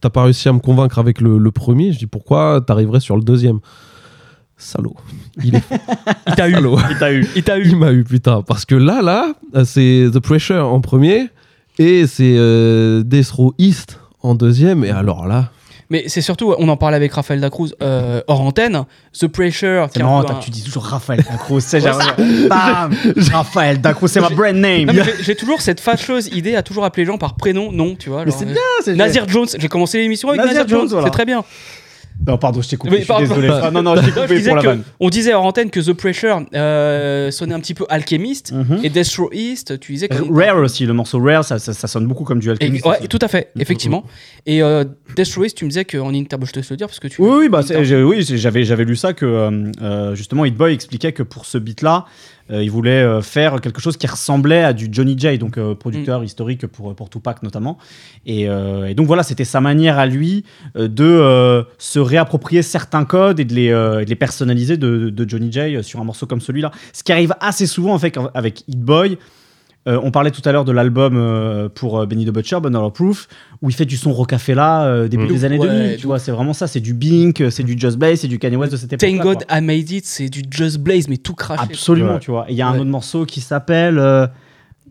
T'as pas réussi à me convaincre avec le, le premier? Je dis, pourquoi t'arriverais sur le deuxième? Salaud. Il est Il t'a eu. salaud. Il t'a eu. Il t'a eu. Il m'a eu, putain. Parce que là, là, c'est The Pressure en premier. Et c'est euh, Death Row East en deuxième. Et alors là, Mais c'est surtout, on en parlait avec Raphaël Dacruz euh, hors antenne. The Pressure. C'est marrant, un- tu dis toujours Raphaël Dacro. C'est. Bam Raphaël Dacro, c'est ma brand name. Mais j'ai- toujours cette fâcheuse idée à toujours appeler les gens par prénom, non, tu vois. Mais genre, c'est euh, bien, c'est Nazir Jones, j'ai commencé l'émission avec Nazir Nazir, Jones, Jones, voilà. c'est très bien. Non, pardon, je t'ai coupé. Je suis désolé. Ah, non, non, je t'ai coupé pour la vanne. on disait hors antenne que The Pressure euh, sonnait un petit peu alchimiste Mhm. et Death Row East, tu disais que. Rare aussi, le morceau Rare, ça, ça, ça sonne beaucoup comme du Et- Alchemist. ouais, aussi. tout à fait, effectivement. Et euh, Death Row East, tu me disais qu'en interview, je te laisse le dire parce que tu. Oui, oui, bah, oui, j'avais, lu ça que euh, euh, justement Hit Boy expliquait que pour ce beat-là, Euh, il voulait euh, faire quelque chose qui ressemblait à du Johnny J, donc euh, producteur historique pour, pour Tupac notamment. Et, euh, et donc voilà, c'était sa manière à lui euh, de euh, se réapproprier certains codes et de les, euh, de les personnaliser de, de Johnny J sur un morceau comme celui-là. Ce qui arrive assez souvent en fait, avec Hit Boy. Euh, on parlait tout à l'heure de l'album euh, pour euh, Benny the Butcher, Banner Proof, où il fait du son Rocafella euh, début Mm. des années Ouais, 2000. Tu vois, c'est vraiment ça. C'est du Bink, c'est du Just Blaze, c'est du Kanye West de cette époque. Thank God I Made It, c'est du Just Blaze, mais tout craché. Absolument, Ouais. tu vois. Il y a un Ouais. autre morceau qui s'appelle euh,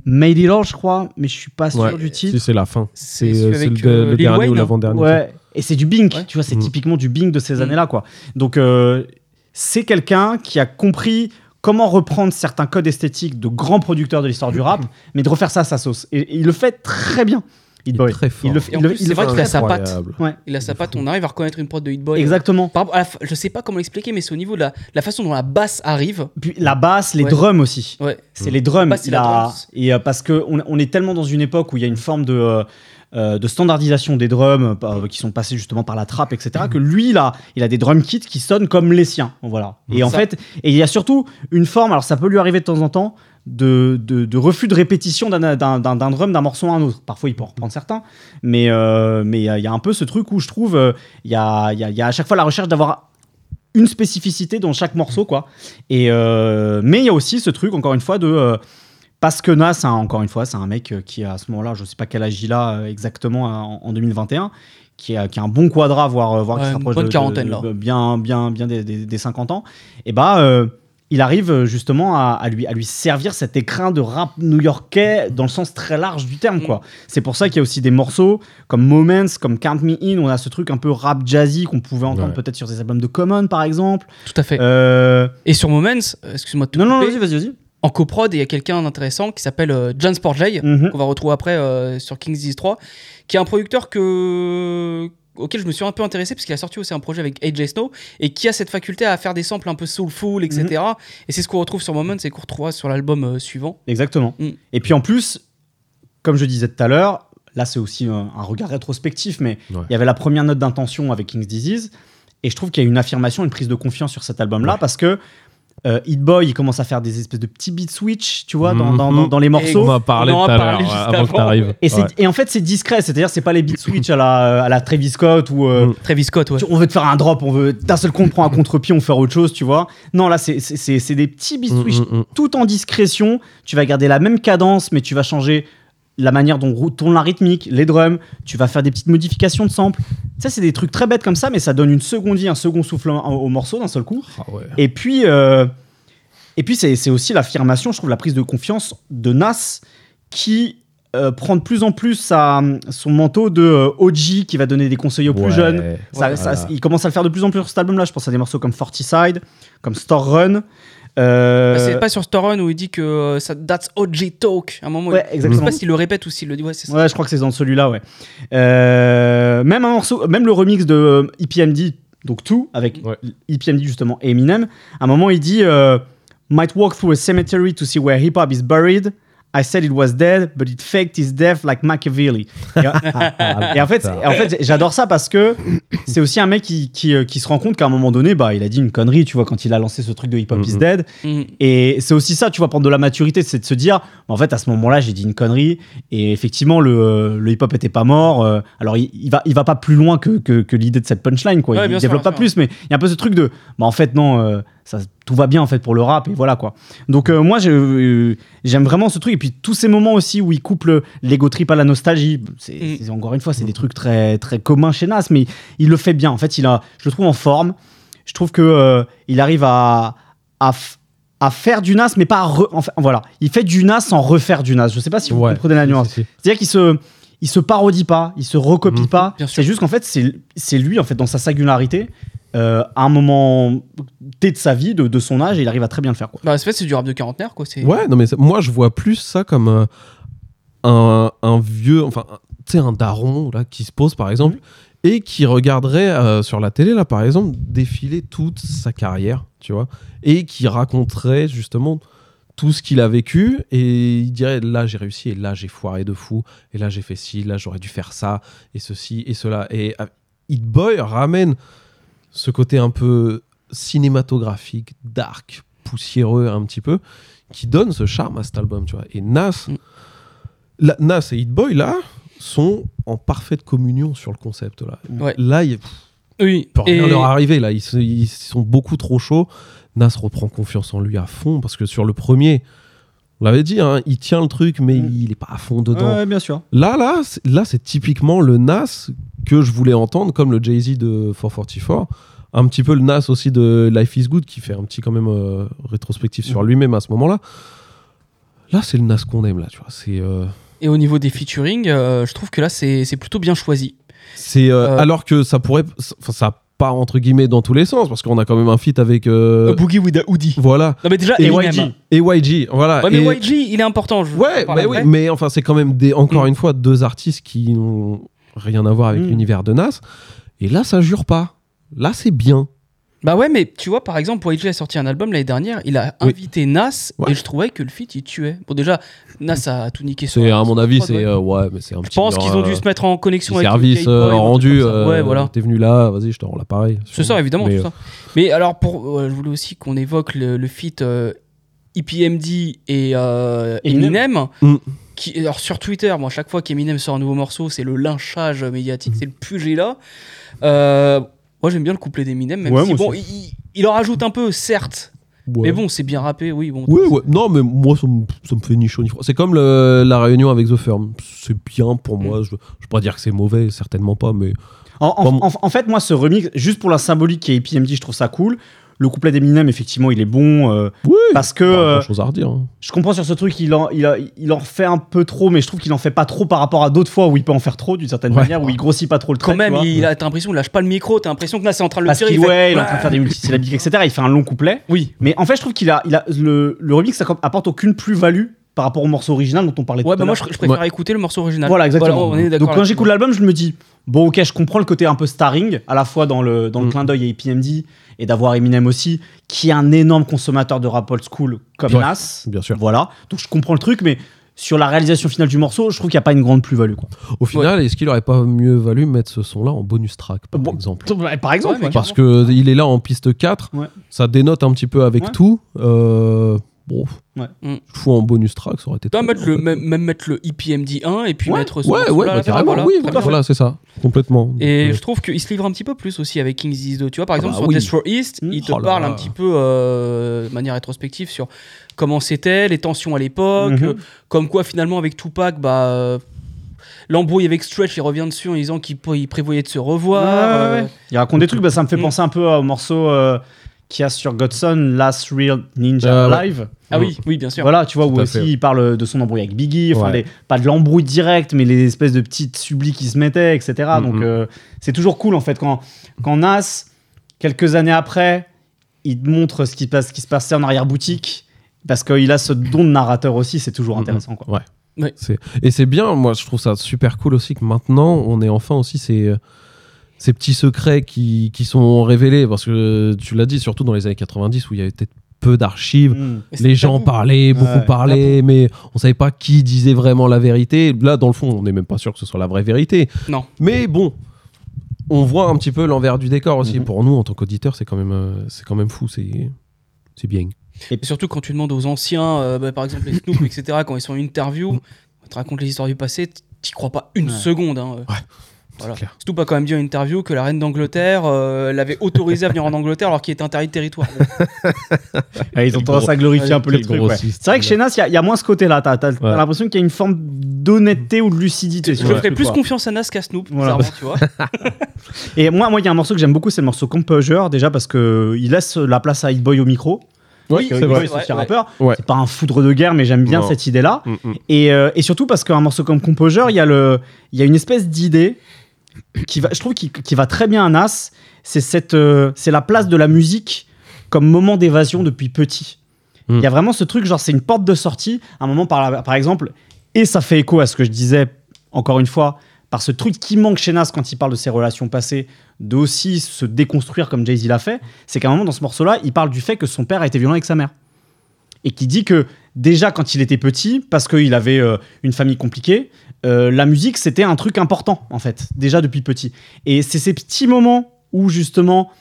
Made It All, je crois, mais je suis pas sûr Ouais, du titre. Si, c'est la fin. C'est euh, le, dernier Wayne, ou hein. l'avant-dernier. Ouais. Et c'est du Bink, Ouais. tu vois, c'est Mm. typiquement du Bink de ces Mm. années-là, quoi. Donc, euh, c'est quelqu'un qui a compris comment reprendre certains codes esthétiques de grands producteurs de l'histoire du rap, mais de refaire ça à sa sauce. Et, et il le fait très bien, Hit Il est Boy. très fort. Il le, c'est vrai qu'il a sa patte. Ouais, Il a sa patte, on arrive à reconnaître une prod de Hit Boy. exactement. Par la je sais pas comment l'expliquer, mais c'est au niveau de la, la façon dont la basse arrive. Puis la basse, les Ouais. drums aussi. Ouais. C'est les drums. basse, c'est Il la a- drums. Et euh, parce que on, on est tellement dans une époque où il y a une forme de, euh, euh, de standardisation des drums euh, qui sont passés justement par la trappe, etc. Que lui, il a, il a des drum kits qui sonnent comme les siens. Voilà. Et en fait, et il y a surtout une forme. Alors ça peut lui arriver de temps en temps. De, de, de refus de répétition d'un- drum d'un morceau à un autre. Parfois, il peut en reprendre certains, mais euh, mais euh, il y a un peu ce truc où je trouve euh, il y, a, y a- il y a à chaque fois la recherche d'avoir une spécificité dans chaque morceau, quoi. Et euh, mais il y a aussi ce truc, encore une fois, de euh, parce que Nas, hein, encore une fois, c'est un mec euh, qui à ce moment-là, je sais pas quel âge il a euh, exactement euh, en, en 2021, qui a, qui a un bon quadra, voire, voire Ouais, qui se rapproche de- là. bien, bien, bien des, des- des 50 ans. Et bah, euh, il arrive justement à, à lui, à lui servir cet écrin de rap new-yorkais dans le sens très large du terme, quoi. C'est pour ça qu'il y a aussi des morceaux comme Moments, comme Count Me In, on a ce truc un peu rap jazzy qu'on pouvait entendre Ouais. peut-être sur des albums de Common, par exemple. Tout à fait. Euh, Et sur Moments, excuse-moi de te Non, non, couper, vas-y, vas-y, vas-y. En coprod, il y a quelqu'un d'intéressant qui s'appelle euh, John Mhm. qu'on va retrouver après euh, sur King's Disease 3, qui est un producteur que auquel je me suis un peu intéressé parce qu'il a sorti aussi un projet avec AJ Snow et qui a cette faculté à faire des samples un peu soulful, etc. Mhm. Et c'est ce qu'on retrouve sur Moments et qu'on retrouvera sur l'album euh, suivant. Exactement. Mm. Et puis en plus, comme je disais tout à l'heure, là c'est aussi un, un regard rétrospectif, mais il y avait la première note d'intention avec King's Disease, et je trouve qu'il y a une affirmation, une prise de confiance sur cet album-là, Ouais. parce que euh, Hit Boy, il commence à faire des espèces de petits beat switch, tu vois, dans, dans- Mhm. dans- dans les On morceaux. va parler On en tout à l'heure, avant que t'arrives. Et, Ouais. et en fait, c'est discret, c'est-à-dire c'est pas les beat switch à la, à la Travis Scott ou euh, Mm. Travis Scott, ouais. on veut te faire un drop, on veut d'un seul coup on prend un contre-pied, on fait autre chose, tu vois. Non, là c'est- c'est c'est- c'est des petits beat Mm, switch mm, mm. tout en discrétion. Tu vas garder la même cadence, mais tu vas changer la manière dont tourne la rythmique, les drums. Tu vas faire des petites modifications de sample. Ça, c'est des trucs très bêtes comme ça, mais ça donne une seconde vie, un second souffle au, au morceau d'un seul coup. Ah ouais. Et puis, euh, et puis c'est aussi l'affirmation, je trouve, la prise de confiance de Nas qui euh, prend de plus en plus sa- son manteau de euh, OG qui va donner des conseils aux plus jeunes. Ça- ça- il commence à le faire de plus en plus sur cet album-là. Je pense à des morceaux comme Forty-Side, comme Store Run. Euh, Bah, c'est pas sur Store Run où il dit que euh, ça, that's OG talk. À un moment, Ouais, il- je sais exactement. pas s'il le répète ou s'il le dit. Ouais, c'est ça. Ouais, je crois que c'est dans celui-là, ouais. Euh, même un morceau, même le remix de euh, EPMD, donc tout avec Ouais. EPMD justement et Eminem. À un moment, il dit euh, "Might walk through a cemetery to see where hip hop is buried." I said it was dead, but it faked his death like Machiavelli. Et, et en fait, en fait j'adore ça parce que c'est aussi un mec qui, qui, euh, qui se rend compte qu'à un moment donné, bah, il a dit une connerie, tu vois, quand il a lancé ce truc de hip hop is dead. Et c'est aussi ça, tu vois, prendre de la maturité, c'est de se dire, en fait, à ce moment-là, j'ai dit une connerie. Et effectivement, le, le hip-hop était pas mort. euh, alors, il, il va, il va pas plus loin que, que, que l'idée de cette punchline, quoi. Ouais, il sûr, développe pas sûr. plus, mais il y a un peu ce truc de, bah, en fait, non, euh, ça, tout va bien, en fait, pour le rap, et voilà, quoi. Donc, euh, moi, euh, j'aime vraiment ce truc. Et puis, tous ces moments aussi où il couple l'ego trip à la nostalgie, c'est, Mm. c'est- encore une fois, c'est des trucs très, très communs chez Nas, mais il le fait bien. En fait, il a, je le trouve en forme. Je trouve que euh, il arrive à, à, faire du Nas, mais pas à re- enfin, voilà. Il fait du Nas sans refaire du Nas. Je sais pas si vous Ouais. comprenez la nuance. C'est-à-dire qu'il se, il se parodie pas, il se recopie Mhm. pas. C'est juste qu'en fait, c'est, c'est lui, en fait, dans sa singularité, euh, à un moment T de sa vie, de, de son âge, et il arrive à très bien le faire. Quoi. Bah, en fait, c'est du rap de quarantenaire, quoi. C'est... Ouais, non, mais ça- moi, je vois plus ça comme euh, un, un vieux, enfin, un- tu sais, un daron, là, qui se pose, par exemple, et qui regarderait euh, sur la télé, là, par exemple, défiler toute sa carrière, tu vois, et qui raconterait, justement, tout ce qu'il a vécu, et il dirait, là, j'ai réussi, et là, j'ai foiré de fou, et là, j'ai fait ci, là, j'aurais dû faire ça, et ceci, et cela. Et Hit Boy ramène ce côté un peu cinématographique, dark, poussiéreux, un petit peu, qui donne ce charme à cet album, tu vois. Et Nas, Mm. la- Nas et Hit Boy, là, sont en parfaite communion sur le concept, là. Ouais. Là, il Oui. peut rien Et- leur arriver, là. Ils, sont beaucoup trop chauds. Nas reprend confiance en lui à fond, parce que sur le premier, on l'avait dit, hein, il tient le truc, mais Mm. il est pas à fond dedans. Ouais, bien sûr. Là, là, là, c'est typiquement le Nas que je voulais entendre, comme le Jay-Z de 444. Un petit peu le Nas aussi de Life is Good, qui fait un petit quand même euh, rétrospectif sur lui-même à ce moment-là. Là, c'est le Nas qu'on aime, là, tu vois. C'est, euh, Et au niveau des featuring, euh, je trouve que là, c'est c'est plutôt bien choisi. c'est euh, Euh, alors que ça pourrait, enfin, ça part entre guillemets dans tous les sens, parce qu'on a quand même un feat avec, euh, A Boogie with a Hoodie. voilà, Non, mais déjà, Et. YG. et YG, voilà. Ouais, mais Et- YG, il est important. Je Ouais, mais oui, mais enfin, c'est quand même des, encore Mm. une fois deux artistes qui n'ont rien à voir avec Mm. l'univers de Nas. Et là, ça jure pas. Là, c'est bien. Bah ouais, mais tu vois, par exemple, YG a sorti un album l'année dernière, il a Oui. invité Nas Ouais. et je trouvais que le feat il tuait. Bon, déjà, Nas a tout niqué sur C'est à mon avis, c'est ouais. euh, ouais, mais c'est un Je petit. pense qu'ils ont euh, dû se mettre en connexion avec service Boy, euh, truc rendu. ça. euh, ouais, voilà. T'es venu là, vas-y, je te rends l'appareil. C'est ça, évidemment, Mais, tout ça. Mais alors, pour, ouais, je voulais aussi qu'on évoque le, le feat euh, EPMD et euh, Eminem. Eminem. Mm. Qui, alors, sur Twitter, moi, chaque fois qu'Eminem sort un nouveau morceau, c'est le lynchage médiatique, c'est le pugilat. Euh, moi, j'aime bien le couplet d'Eminem, même Ouais, si, bon, il, il en rajoute un peu, certes. Ouais. Mais bon, c'est bien rappé, oui. Bon, Ouais, ouais. Non, mais moi, ça me, fait ni chaud ni froid. C'est comme le- la réunion avec The Firm. C'est bien pour Mm. moi. Je ne vais pas dire que c'est mauvais, certainement pas, mais. En, en- Bon. en- en fait, moi, ce remix, juste pour la symbolique qui est EPMD, je trouve ça cool. Le couplet d'Eminem, effectivement, il est bon. euh, Oui, parce que pas euh, chose à redire. hein. je comprends sur ce truc, il en, il, a- il en fait un peu trop, mais je trouve qu'il en fait pas trop par rapport à d'autres fois où il peut en faire trop, d'une certaine Ouais. manière, où il grossit pas trop le trait. Quand même, tu vois. il a, t'as l'impression qu'il lâche pas le micro, t'as l'impression que là, c'est en train de le Parce tirer. il fait- ouais, il est en train de faire des multisyllabiques, etc. Il fait un long couplet. Oui. Mais en fait, je trouve qu'il a, il a le, le remix ça apporte aucune plus-value par rapport au morceau original dont on parlait Ouais, tout bah à moi, je, je préfère écouter le morceau original. Voilà, exactement. on est d'accord Donc quand j'écoute l'album, je me dis bon, ok, je comprends le côté un peu starring, à la fois dans le, dans le Mm. clin d'œil à EPMD et d'avoir Eminem aussi, qui est un énorme consommateur de rap old school comme Ouais, Nas. Bien sûr. Voilà. Donc je comprends le truc, mais sur la réalisation finale du morceau, je trouve qu'il n'y a pas une grande plus-value. quoi. Au final, est-ce qu'il aurait pas mieux valu mettre ce son-là en bonus track, par Bon, exemple? Par exemple, Ouais. Parce que il est là en piste 4, Ouais. ça dénote un petit peu avec Ouais. tout. Euh, bon, Ouais. Mm. je fous en bonus track, ça aurait été. Dois très mettre bien, le, en fait. même, même mettre le EPMD 1 et puis Ouais, mettre ce Ouais, ouais, bah, carrément, voilà, oui, voilà, c'est ça, complètement. Et je trouve qu'il se livre un petit peu plus aussi avec King's Disease 2. Tu vois, par Ah exemple, bah sur oui. Death Row East, Mm. il te Oh là parle là. un petit peu euh, de manière rétrospective sur comment c'était, les tensions à l'époque, Mhm. euh, comme quoi finalement avec Tupac, bah, euh, l'embrouille avec Stretch, il revient dessus en disant qu'il il prévoyait de se revoir. Ouais, ouais, euh. Il raconte des trucs, bah, ça me fait Mm. penser un peu au morceau euh, qu'il y a sur Godson, Last Real Ninja Euh. Live. Ah oui, oui, bien sûr. Voilà, tu vois, Tout où aussi fait. il parle de son embrouille avec Biggie, enfin, Ouais. les- pas de l'embrouille directe, mais les espèces de petites sublis qui se mettaient, etc. Donc Mhm. euh, c'est toujours cool en fait quand, quand Nas, quelques années après, il te montre ce qui, passe, ce qui se passait en arrière-boutique, parce qu'il a ce don de narrateur aussi, c'est toujours Mhm. intéressant. Quoi. Ouais. C'est- Et c'est bien, moi je trouve ça super cool aussi que maintenant on ait enfin aussi ces, ces petits secrets qui, qui sont révélés. Parce que tu l'as dit, surtout dans les années 90 où il y avait peut-être peu d'archives. Mm. C'est Les gens tabou. parlaient, beaucoup Ouais, parlaient, mais on savait pas qui disait vraiment la vérité. Là, dans le fond, on n'est même pas sûr que ce soit la vraie vérité. Non. Mais bon, on voit un petit peu l'envers du décor aussi. Mhm. Pour nous, en tant qu'auditeurs, c'est quand même, euh, c'est quand même fou. C'est, c'est bien. Et surtout quand tu demandes aux anciens, euh, bah, par exemple les Snoop, etc., quand ils sont en interview, ils te racontent les histoires du passé, t'y crois pas une Ouais. seconde. hein. Voilà. Snoop a quand même dit en interview que la reine d'Angleterre euh, l'avait autorisé à venir en Angleterre alors qu'il était interdit de territoire. Ouais, ils ont tendance à glorifier un peu les trucs. ouais. C'est vrai que chez Nas, il y a- il y, a moins ce côté-là. T'as Ouais. l'impression qu'il y a une forme d'honnêteté ou de lucidité. Je ferais plus quoi. confiance à Nas qu'à Snoop, Voilà. bizarrement, tu vois. Et moi, moi, il y a un morceau que j'aime beaucoup, c'est le morceau Composure, déjà parce que il laisse la place à Hit Boy au micro. Oui, c'est vrai, c'est ouais, pas un foudre de guerre, mais j'aime bien Non. cette idée-là. Mm, mm. Et, euh, et surtout parce qu'un morceau comme Composure, il y a le, il y a une espèce d'idée qui va, je trouve, qui, qui va très bien à Nas. C'est cette, euh, c'est la place de la musique comme moment d'évasion depuis petit. Il y a vraiment ce truc, genre c'est une porte de sortie. À un moment, par, par exemple, et ça fait écho à ce que je disais encore une fois, par ce truc qui manque chez Nas quand il parle de ses relations passées, de aussi se déconstruire comme Jay-Z l'a fait, c'est qu'à un moment dans ce morceau-là, il parle du fait que son père a été violent avec sa mère. Et qui dit que déjà quand il était petit, parce qu'il avait euh, une famille compliquée, euh, la musique c'était un truc important en fait, déjà depuis petit. Et c'est ces petits moments où justement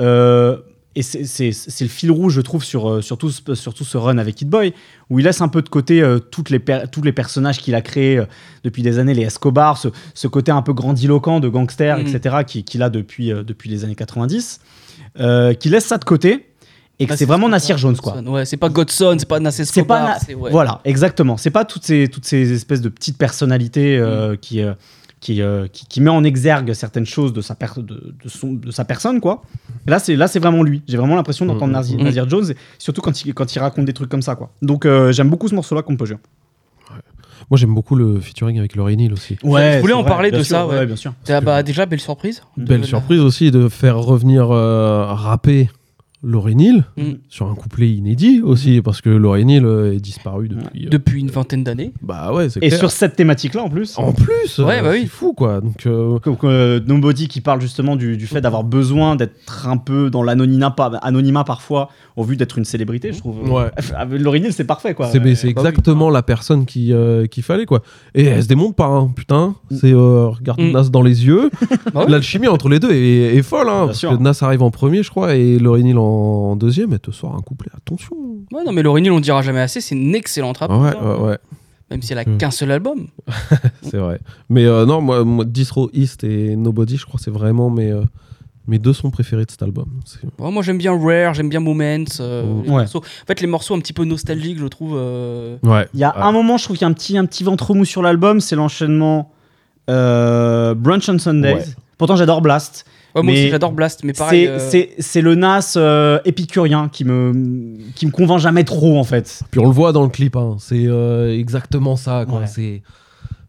euh, et c'est- le fil rouge, je trouve, sur, euh, sur, tout, ce- sur tout ce run avec Hit Boy, où il laisse un peu de côté euh, toutes les per- tous les personnages qu'il a créés euh, depuis des années, les Escobar, ce, ce côté un peu grandiloquent de gangster, Mm. etc., qui- qu'il a depuis, euh, depuis les années 90, euh, qui laisse ça de côté, et que Bah, c'est vraiment pas Nassir Jones, quoi. Ouais, c'est pas Godson, c'est pas Nasser C'est pas Escobar, na- c'est- ouais. Voilà, exactement. C'est pas toutes ces, toutes ces espèces de petites personnalités Mm. euh, qui, euh, qui, euh, qui, qui met en exergue certaines choses de sa, per- de, de son, de sa personne, quoi. Et là, c'est là, c'est vraiment lui. J'ai vraiment l'impression d'entendre Mm. Nasir, Mm. Nasir Jones, et surtout quand il, quand il raconte des trucs comme ça, quoi. Donc, euh, j'aime beaucoup ce morceau-là, Composure. Moi, j'aime beaucoup le featuring avec Laurie Neal aussi. je voulais en vrai, parler de sûr, ça, ouais. bien sûr. Ah bah, déjà, belle surprise. Belle De- surprise aussi de faire revenir euh, rapper Laurie Neal Mm. sur un couplet inédit aussi, parce que Laurie Neal euh, est disparu depuis. euh, Depuis une vingtaine d'années. Bah ouais, c'est Et clair. sur cette thématique-là, en plus. En plus, Ouais, euh, bah oui. c'est fou quoi. Donc, euh, Comme euh, Nobody qui parle justement du, du fait d'avoir besoin d'être un peu dans l'anonymat pas- anonymat parfois au vu d'être une célébrité, je trouve. Ouais. Avec Laurie Neal, c'est parfait quoi. c'est mais c'est bah oui. exactement la personne qui euh, qu'il fallait quoi. Et elle se démonte pas, hein, putain. Mm. C'est euh, regarde Mm. Nas dans les yeux. Bah ouais. L'alchimie entre les deux est, est folle, hein, Bien parce sûr. que Nas arrive en premier, je crois, et Laurie Neal en deuxième. Elle te sort un couplet. Attention. Ouais, non, mais Laurie Neal, on le dira jamais assez, c'est une excellente ouais, rappeuse. hein. ouais, ouais. Même si elle a Mm. qu'un seul album. C'est vrai. Mais euh, non, moi, moi, Distro East et Nobody, je crois que c'est vraiment mes, euh, mes deux sons préférés de cet album. Ouais, moi, j'aime bien Rare, j'aime bien Moments. euh, Mm. les Ouais. morceaux. En fait, les morceaux un petit peu nostalgiques, je trouve. euh, Ouais. Il y a un moment, je trouve qu'il y a un petit, un petit ventre mou sur l'album, c'est l'enchaînement euh, Brunch on Sundays. Ouais. Pourtant, j'adore Blast. Ouais, moi Mais aussi, j'adore Blast, mais pareil. C'est euh, c'est- c'est le Nas euh, épicurien qui me, qui me convainc jamais trop, en fait. Puis on le voit dans le clip, hein. c'est euh, exactement ça. Quoi. Ouais. C'est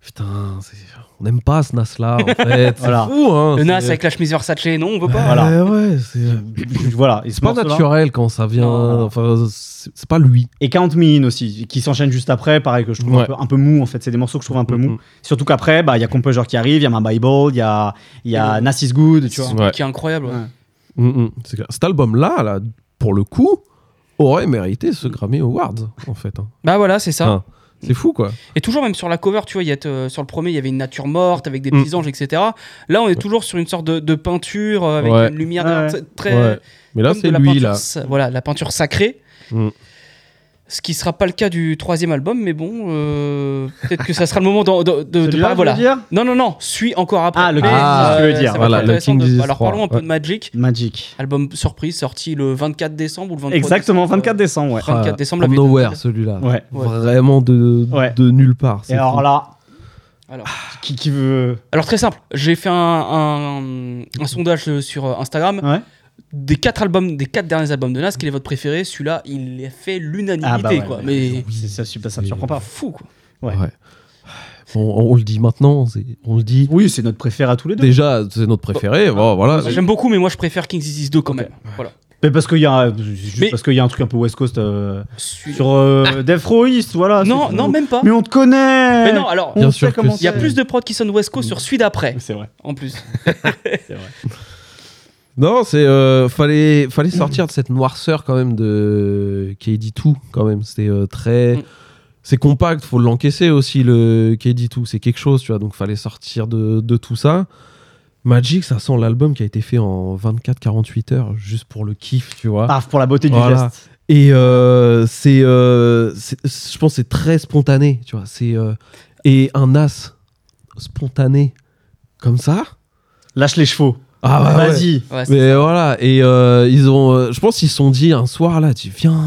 putain, c'est- on n'aime pas ce Nas là. En fait, Voilà. c'est fou. Hein. Le Nas avec la chemise Versace, non, on veut pas. Voilà. Ouais, ouais, c'est euh, voilà. Et ce c'est pas morceau-là- naturel quand ça vient. Non. Enfin, c'est c'est pas lui. Et Count Me In aussi, qui s'enchaîne juste après, pareil que je trouve un, Ouais. peu, un peu mou en fait. C'est des morceaux que je trouve un peu. Mhm. Surtout qu'après, bah, il y a Composure qui arrive, il y a My Bible, il y a, il y a Et- Nas Is Good, tu vois. Ouais. Qui est incroyable. ouais. Ouais. Mm, mm, c'est clair. Cet album là, là, pour le coup, aurait mérité ce Grammy Awards en fait. hein. Bah voilà, c'est ça. Hein. C'est fou quoi. Et toujours même sur la cover, tu vois, il y a, euh, sur le premier, il y avait une nature morte avec des Mm. petits anges, etc. Là, on est toujours sur une sorte de, de peinture euh, avec Ouais. une lumière Ouais. très-. Ouais. Mais là, c'est la lui peinture là. Voilà, la peinture sacrée. Mm. Ce qui sera pas le cas du troisième album, mais bon, euh, peut-être que ça sera le moment de, de, de- de Celui-là, parler- voilà. tu veux dire Non, non, non, suis encore après. Ah, le Mais, King veux dire. Voilà, le King de- Alors 3, parlons un peu ouais. de Magic. Magic. Album surprise sorti le 24 décembre ou le 23 Exactement, décembre, 24 décembre, ouais. 24 décembre, nowhere celui-là. Ouais. Vraiment de, Ouais. de nulle part. Et alors fou. là, Alors. qui, qui veut. Alors très simple, j'ai fait un, un- un sondage euh, sur euh, Instagram. Ouais. Des quatre albums, des quatre derniers albums de Nas, quel est votre préféré? Celui-là, il a fait l'unanimité, Ah bah ouais, quoi. ouais. Mais C'est- Ça, ça, ça me surprend pas. fou, quoi. Ouais. Ouais. On, on le dit maintenant, on le dit. Oui, c'est notre préféré à tous les deux. Déjà, c'est notre préféré. Bon, voilà. J'aime beaucoup, mais moi je préfère King's Disease 2 quand même. Voilà. Mais parce qu'il y a, juste Mais- parce qu'il y a un truc un peu West Coast euh, sur euh, Death Row East, voilà. non, non, même pas. Mais on te connaît. Mais non, alors, On Bien sait sûr il y a plus de prod qui sonne West Coast sur celui d'après, C'est vrai. en plus. C'est vrai. Non, c'est euh, fallait fallait sortir de cette noirceur quand même de KD2 quand même. C'était euh, très Mm. c'est compact, faut l'encaisser aussi le KD2, c'est quelque chose, tu vois. Donc fallait sortir de, de tout ça. Magic, ça sent l'album qui a été fait en 24-48 heures juste pour le kiff, tu vois. Paf, pour la beauté du Voilà. geste. Et euh, c'est, euh, c'est- je pense, que c'est très spontané, tu vois. C'est et un as spontané comme ça. Lâche les chevaux. Ah ouais. Vas-y. Ouais, Mais voilà, et euh, ils ont, euh, je pense qu'ils se sont dit un soir là, tu viens,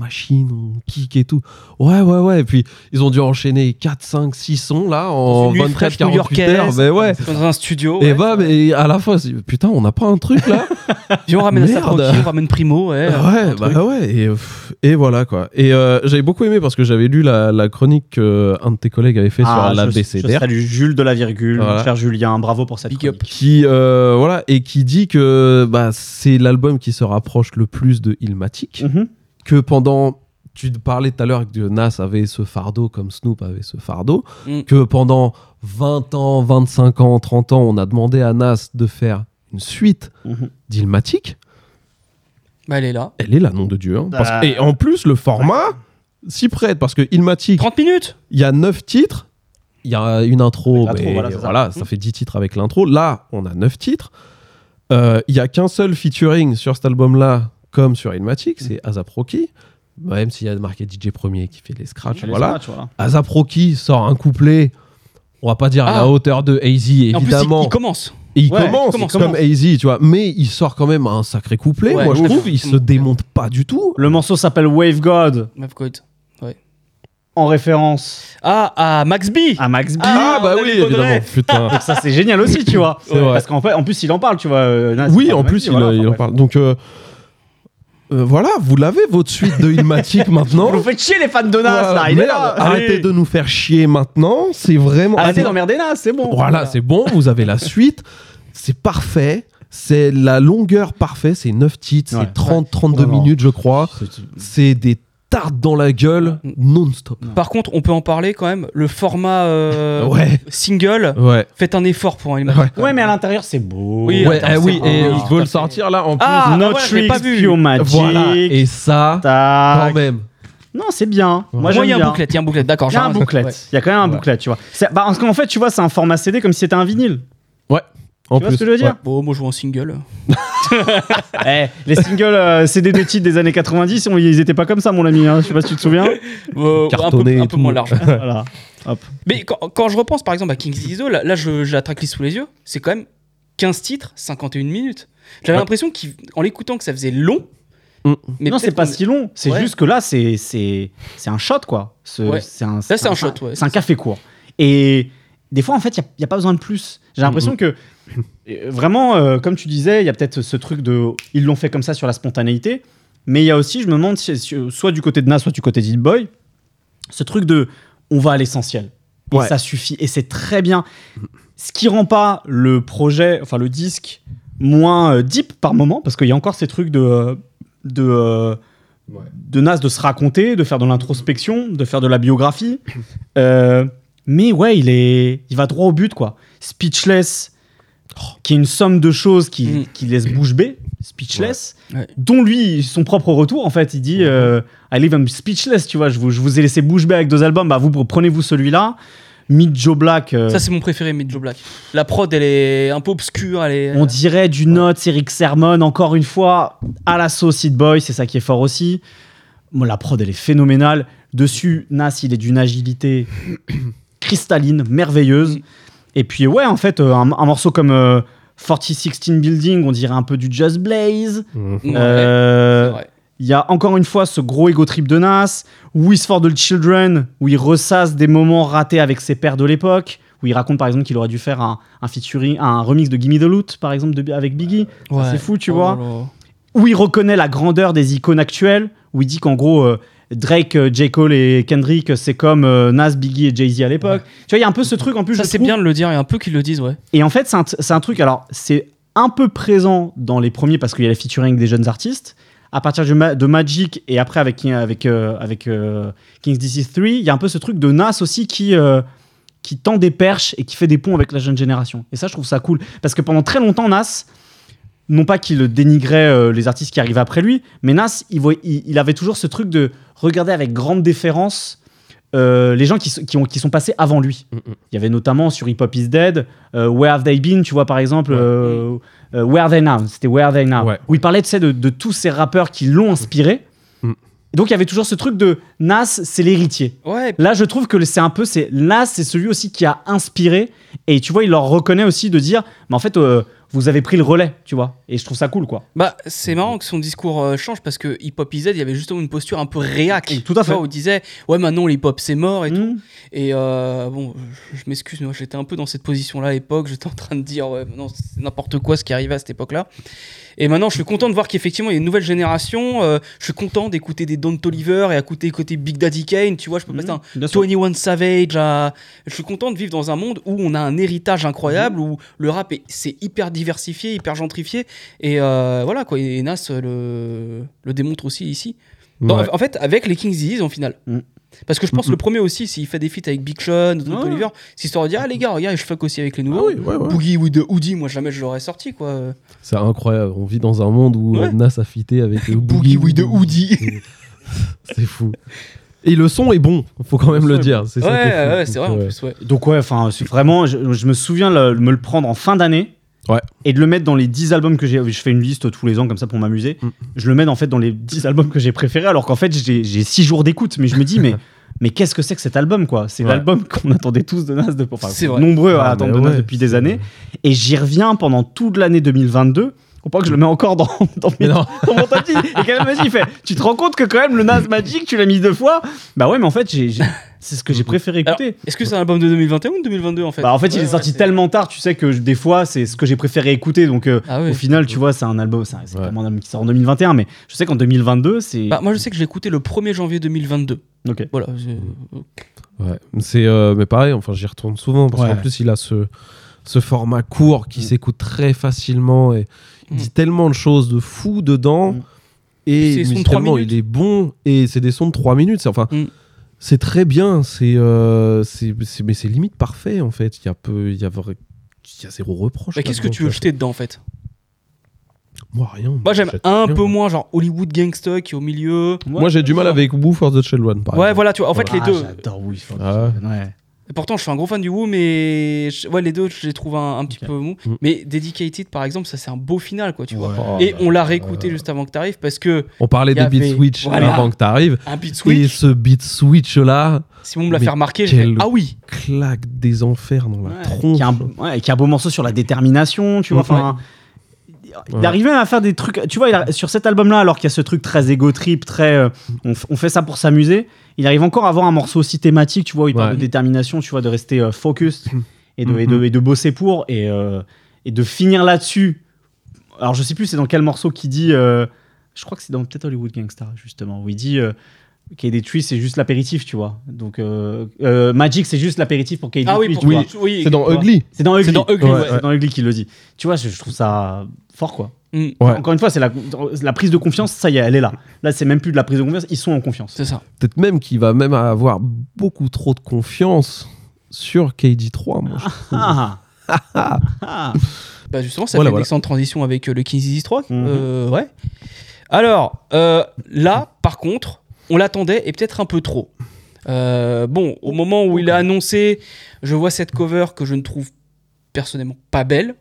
machine, on kick et tout. Ouais, ouais, ouais. Et puis ils ont dû enchaîner 4, 5, 6 sons là en Dans une nuit 24, fraîche 48 heures. Mais ouais. Dans un studio. Et ouais. bah, mais à la fois, putain, on n'a pas un truc là Viens, on ramène ça on ramène Primo, ouais. Ouais, bah ouais, et, et voilà quoi. Et euh, j'avais beaucoup aimé parce que j'avais lu la, la chronique qu'un de tes collègues avait fait Ah, sur la je, je BCDR. salue Jules de la virgule, Voilà. mon cher Julien, bravo pour cette Big up. chronique. qui euh, voilà et qui dit que bah, c'est l'album qui se rapproche le plus de Illmatic Mhm. que pendant tu parlais tout à l'heure que Nas avait ce fardeau comme Snoop avait ce fardeau Mm. que pendant 20 ans 25 ans 30 ans on a demandé à Nas de faire une suite Mhm. d'Illmatic Bah, elle est là. elle est là nom de Dieu hein. Parce- Bah. et en plus le format s'y prête parce que Illmatic 30 minutes il y a 9 titres, il y a une intro, mais voilà, ça. ça fait 10 titres avec l'intro. Là, on a 9 titres. Euh, Il y a qu'un seul featuring sur cet album-là, comme sur Ilmatic, c'est Azap Rocky. Même s'il y a marqué DJ Premier qui fait les scratchs, Les voilà. Azap Rocky sort un couplet, on va pas dire à la Ah. hauteur de AZ, Et en plus, il, évidemment. il commence. Et il Ouais, commence, commence, comme. AZ, tu vois. Mais il sort quand même un sacré couplet, Ouais, moi je trouve. Il se Mm. démonte pas du tout. Le morceau s'appelle Wave God, Meuf Code. En référence Ah, à Max B. à Max B. Ah, bah oui, évidemment. Putain. Donc ça c'est génial aussi, tu vois. Parce qu'en fait, en plus il en parle, tu vois. euh, Nas, Oui, en plus, il, voilà, il enfin, en parle. Donc euh, euh, voilà, vous l'avez, votre suite de Ilmatic maintenant. Vous faites chier les fans de Nas, Voilà, là, il est là. arrêtez Allez. de nous faire chier maintenant. C'est vraiment. Arrêtez Ah, d'emmerder Nas, c'est bon. Voilà, c'est bon, vous avez la suite. C'est parfait. C'est la longueur parfaite. C'est 9 titres, Ouais. c'est 30-32 Vraiment. minutes, je crois. C'est des tartes dans la gueule non-stop. Par contre, on peut en parler quand même. Le format euh, Ouais, single, ouais. faites un effort pour un Ouais. Ouais, mais à l'intérieur c'est beau. Oui, Ouais, eh oui, et ah, il tout veut à le fait. sortir là en plus. Ah, No voilà, je l'ai tricks, pas vu. voilà, et ça, Tac. quand même. Non, c'est bien. Moi, Moi, j'aime il y a un bien. booklet, il y a un booklet, d'accord. Il y a un ouais. Il y a quand même un Ouais. booklet, tu vois. Bah, qu'en fait, tu vois, c'est un format CD comme si c'était un vinyle. En Tu vois ce que je veux dire Bon, moi, je joue en single. Eh, les singles euh, CD de titres des années 90, on- ils étaient pas comme ça, mon ami. hein. Je sais pas si tu te souviens. Euh, un Cartonné peu, un moins large. voilà. Mais quand, quand je repense par exemple à King's Dizo, là, là je- j'ai la tracklist sous les yeux, c'est quand même 15 titres, 51 minutes. J'avais Ouais. l'impression qu'en l'écoutant que ça faisait long. Mm. Mais non, c'est pas si long. C'est Ouais. juste que là, c'est c'est c'est un shot, quoi. C'est un, c'est un shot, ouais. C'est un café court. Et des fois, en fait, il n'y a, pas besoin de plus. J'ai l'impression que, euh, vraiment, euh, comme tu disais, il y a peut-être ce truc de. Ils l'ont fait comme ça sur la spontanéité. Mais il y a aussi, je me demande, si- si- soit du côté de Nas, soit du côté d'Hit Boy, ce truc de. On va à l'essentiel. Et ça suffit. Et c'est très bien. Ce qui rend pas le projet, enfin le disque, moins euh, deep par moment, parce qu'il y a encore ces trucs de. euh, de euh, de Nas de se raconter, de faire de l'introspection, de faire de la biographie. Euh, mais ouais, il est, il va droit au but quoi. Speechless, qui est une somme de choses qui, Mm. qui laisse bouche bée. Speechless, Ouais. Ouais. dont lui son propre retour en fait, il dit euh, I live I'm speechless, tu vois. Je vous, je vous ai laissé bouche bée avec deux albums, bah vous prenez-vous celui-là. Meet Joe Black. euh, Ça, c'est mon préféré, Mid Joe Black. La prod, elle est un peu obscure. Elle est... On dirait du Notes, Eric Sermon, encore une fois, à la sauce Hit Boy, c'est ça qui est fort aussi. Bon, la prod, elle est phénoménale. Dessus, Nas, il est d'une agilité cristalline, merveilleuse. Mm. Et puis, ouais, en fait, euh, un, un morceau comme euh, 4016 Building, on dirait un peu du Just Blaze. Ouais, Euh. Il y a encore une fois ce gros ego trip de Nas, Wish for the Children, où il ressasse des moments ratés avec ses pères de l'époque, où il raconte par exemple qu'il aurait dû faire un, un featuring, un remix de Gimme the Loot, par exemple, de- avec Biggie. Ouais. C'est fou, tu Oh vois. là. Où il reconnaît la grandeur des icônes actuelles, où il dit qu'en gros, euh, Drake, euh, J. Cole et Kendrick, c'est comme euh, Nas, Biggie et Jay-Z à l'époque. Tu vois, il y a un peu ce truc en plus. Ça, c'est trouve. bien de le dire, il y a un peu qu'ils le disent, ouais. Et en fait, c'est un, truc, alors, c'est un peu présent dans les premiers parce qu'il y a les featuring des jeunes artistes. À partir du ma- de Magic et après avec, avec, euh, avec euh, King's DC 3, il y a un peu ce truc de Nas aussi qui, qui tend des perches et qui fait des ponts avec la jeune génération. Et ça, je trouve ça cool. Parce que pendant très longtemps, Nas, non pas qu'il dénigrait euh, les artistes qui arrivent après lui, mais Nas, il, voit- il, il avait toujours ce truc de regarder avec grande déférence euh, les gens qui, s- qui, ont, qui sont passés avant lui. Mhm. Il y avait notamment sur Hip Hop Is Dead, euh, Where Have They Been, tu vois, par exemple, Where Are They Now, c'était Where Are They Now, Ouais. où il parlait, tu sais, de, de tous ces rappeurs qui l'ont inspiré. Mm. Donc, il y avait toujours ce truc de Nas, c'est l'héritier. Ouais, Là, je trouve que c'est un peu, c'est Nas, c'est celui aussi qui a inspiré. Et tu vois, il leur reconnaît aussi de dire, mais en fait, vous avez pris le relais, tu vois. Et je trouve ça cool, quoi. Bah, c'est marrant que son discours euh, change parce que Hip Hop IZ, il y avait justement une posture un peu réac. Tout à Tu vois, fait. Où il disait, ouais, maintenant l'hip hop c'est mort et tout. Mm. Et euh, bon, je, m'excuse, mais moi j'étais un peu dans cette position-là à l'époque. J'étais en train de dire, ouais, non, c'est n'importe quoi ce qui arrivait à cette époque-là. Et maintenant, je suis content de voir qu'effectivement, il y a une nouvelle génération. euh, je suis content d'écouter des Don Toliver et écouter côté Big Daddy Kane. Tu vois, je peux passer un Bien sûr. 21 Savage. à- Je suis content de vivre dans un monde où on a un héritage incroyable, où le rap est- c'est hyper diversifié, hyper gentrifié. Et euh, voilà, quoi. Et Nas le, le démontre aussi ici. Dans- Ouais. En fait, avec les Kings Disease en finale. Mm. Parce que je pense Mhm. le premier aussi, s'il fait des feats avec Big Sean, Don Ouais. Toliver, c'est histoire de dire, ah les gars, regarde, je fuck aussi avec les Ah nouveaux. oui, ouais, ouais. Boogie with the Hoodie, moi jamais je l'aurais sorti quoi. C'est incroyable. On vit dans un monde où Ouais. euh, Nas a fité avec euh, Boogie with the Woody. Hoodie. C'est fou. Et le son est bon, faut quand même Le dire. C'est Ouais, ça qui est fou. ouais, c'est vrai en Donc, plus, ouais. Donc, ouais, enfin, vraiment, je, je me souviens le- me le prendre en fin d'année. Ouais. et de le mettre dans les 10 albums que j'ai. Je fais une liste tous les ans comme ça pour m'amuser. Mm. Je le mets en fait dans les 10 albums que j'ai préférés, alors qu'en fait j'ai 6 jours d'écoute. Mais je me dis, mais. Mais qu'est-ce que c'est que cet album, quoi? C'est Ouais. l'album qu'on attendait tous de Nas, de, enfin, C'est vrai. nombreux à Ah, attendre de Nas ouais, depuis des années. Et j'y reviens pendant toute l'année 2022. Faut pas que je le mets encore dans, dans, mes- dans mon 10. Et quand même, vas-y, il fait Tu te rends compte que quand même le Nas Magic, tu l'as mis deux fois? Bah ouais, mais en fait, j'ai- j'ai- c'est ce que j'ai préféré Alors, écouter. Est-ce que c'est un album de 2021 ou de 2022 en fait? Bah en fait, il Ouais, est sorti c'est- tellement tard, tu sais que je- des fois, c'est ce que j'ai préféré écouter. Donc euh, Ah ouais. au final, tu vois, c'est un album, c'est un- c'est un album qui sort en 2021, mais je sais qu'en 2022, c'est. Bah, moi je sais que je l'ai écouté le 1er janvier 2022. ok. Voilà. c'est- Ouais, c'est euh, mais pareil, enfin j'y retourne souvent parce Ouais. qu'en plus il a ce ce format court qui Mm. s'écoute très facilement et il Mm. dit tellement de choses de fou dedans Mm. et de musicalement minutes. il est bon et c'est des sons de 3 minutes, c'est enfin Mm. c'est très bien, c'est euh, c'est c'est- mais c'est limite parfait en fait, il y a peu il y a vrai- il y a zéro reproche. Bah, Qu'est-ce que tu veux jeter dedans en fait? Moi rien. Moi j'aime un rien. peu moins genre Hollywood Gangsta qui est au milieu. Moi j'ai du mal avec Woo for the Children par Ouais, exemple. voilà, tu vois. En fait, Ah, les deux. J'adore Will Ford. Ah. Ouais. Et pourtant, je suis un gros fan du Woo, mais je- ouais, les deux, je les trouve un, un petit peu mou. Mm. Mais Dedicated, par exemple, ça c'est un beau final, quoi, tu vois. Ouais. Oh, Et on l'a réécouté euh, juste avant que tu arrives parce que On parlait des beat avait- switch voilà. avant que t'arrives un beat et switch, ce beat switch là Simon me l'a fait remarquer, j'ai fait Ah oui claque des enfers dans la Ouais, tronche. Qui a, un, ouais, qui a un beau morceau sur la détermination, tu vois. Ouais. Enfin, il Ouais. arrive même à faire des trucs. Tu vois, il a- sur cet album-là, alors qu'il y a ce truc très égo trip, très. euh, on, f- on fait ça pour s'amuser. Il arrive encore à avoir un morceau aussi thématique, tu vois, où il parle Ouais. de détermination, tu vois, de rester euh, focus et de, et, Mhm. de, et de bosser pour et, euh, et de finir là-dessus. Alors, je sais plus, c'est dans quel morceau qui dit. euh, je crois que c'est dans peut-être Hollywood Gangsta, justement, où il dit. Euh, KD Tree, c'est juste l'apéritif, tu vois. Donc, euh, euh, Magic, c'est juste l'apéritif pour KD Ah oui, Tree, vois. oui, C'est dans. Ugly. C'est dans Ugly. C'est dans Ugly, Ouais, ouais. c'est dans Ugly qu'il le dit. Tu vois, je, je trouve ça fort, quoi. Mm, Ouais. Encore une fois, c'est la, la prise de confiance, ça y est, elle est là. Là, c'est même plus de la prise de confiance, ils sont en confiance. c'est ça. Peut-être même qu'il va même avoir beaucoup trop de confiance sur KD3. Moi, je. Ah, ah, ah. Bah justement, ça Voilà, fait une voilà. excellente transition avec euh, le Kings Disease 3. Mhm. Euh, ouais. Alors, euh, là, par contre, on l'attendait et peut-être un peu trop. Euh, bon, au moment où il a annoncé, je vois cette cover que je ne trouve personnellement pas belle.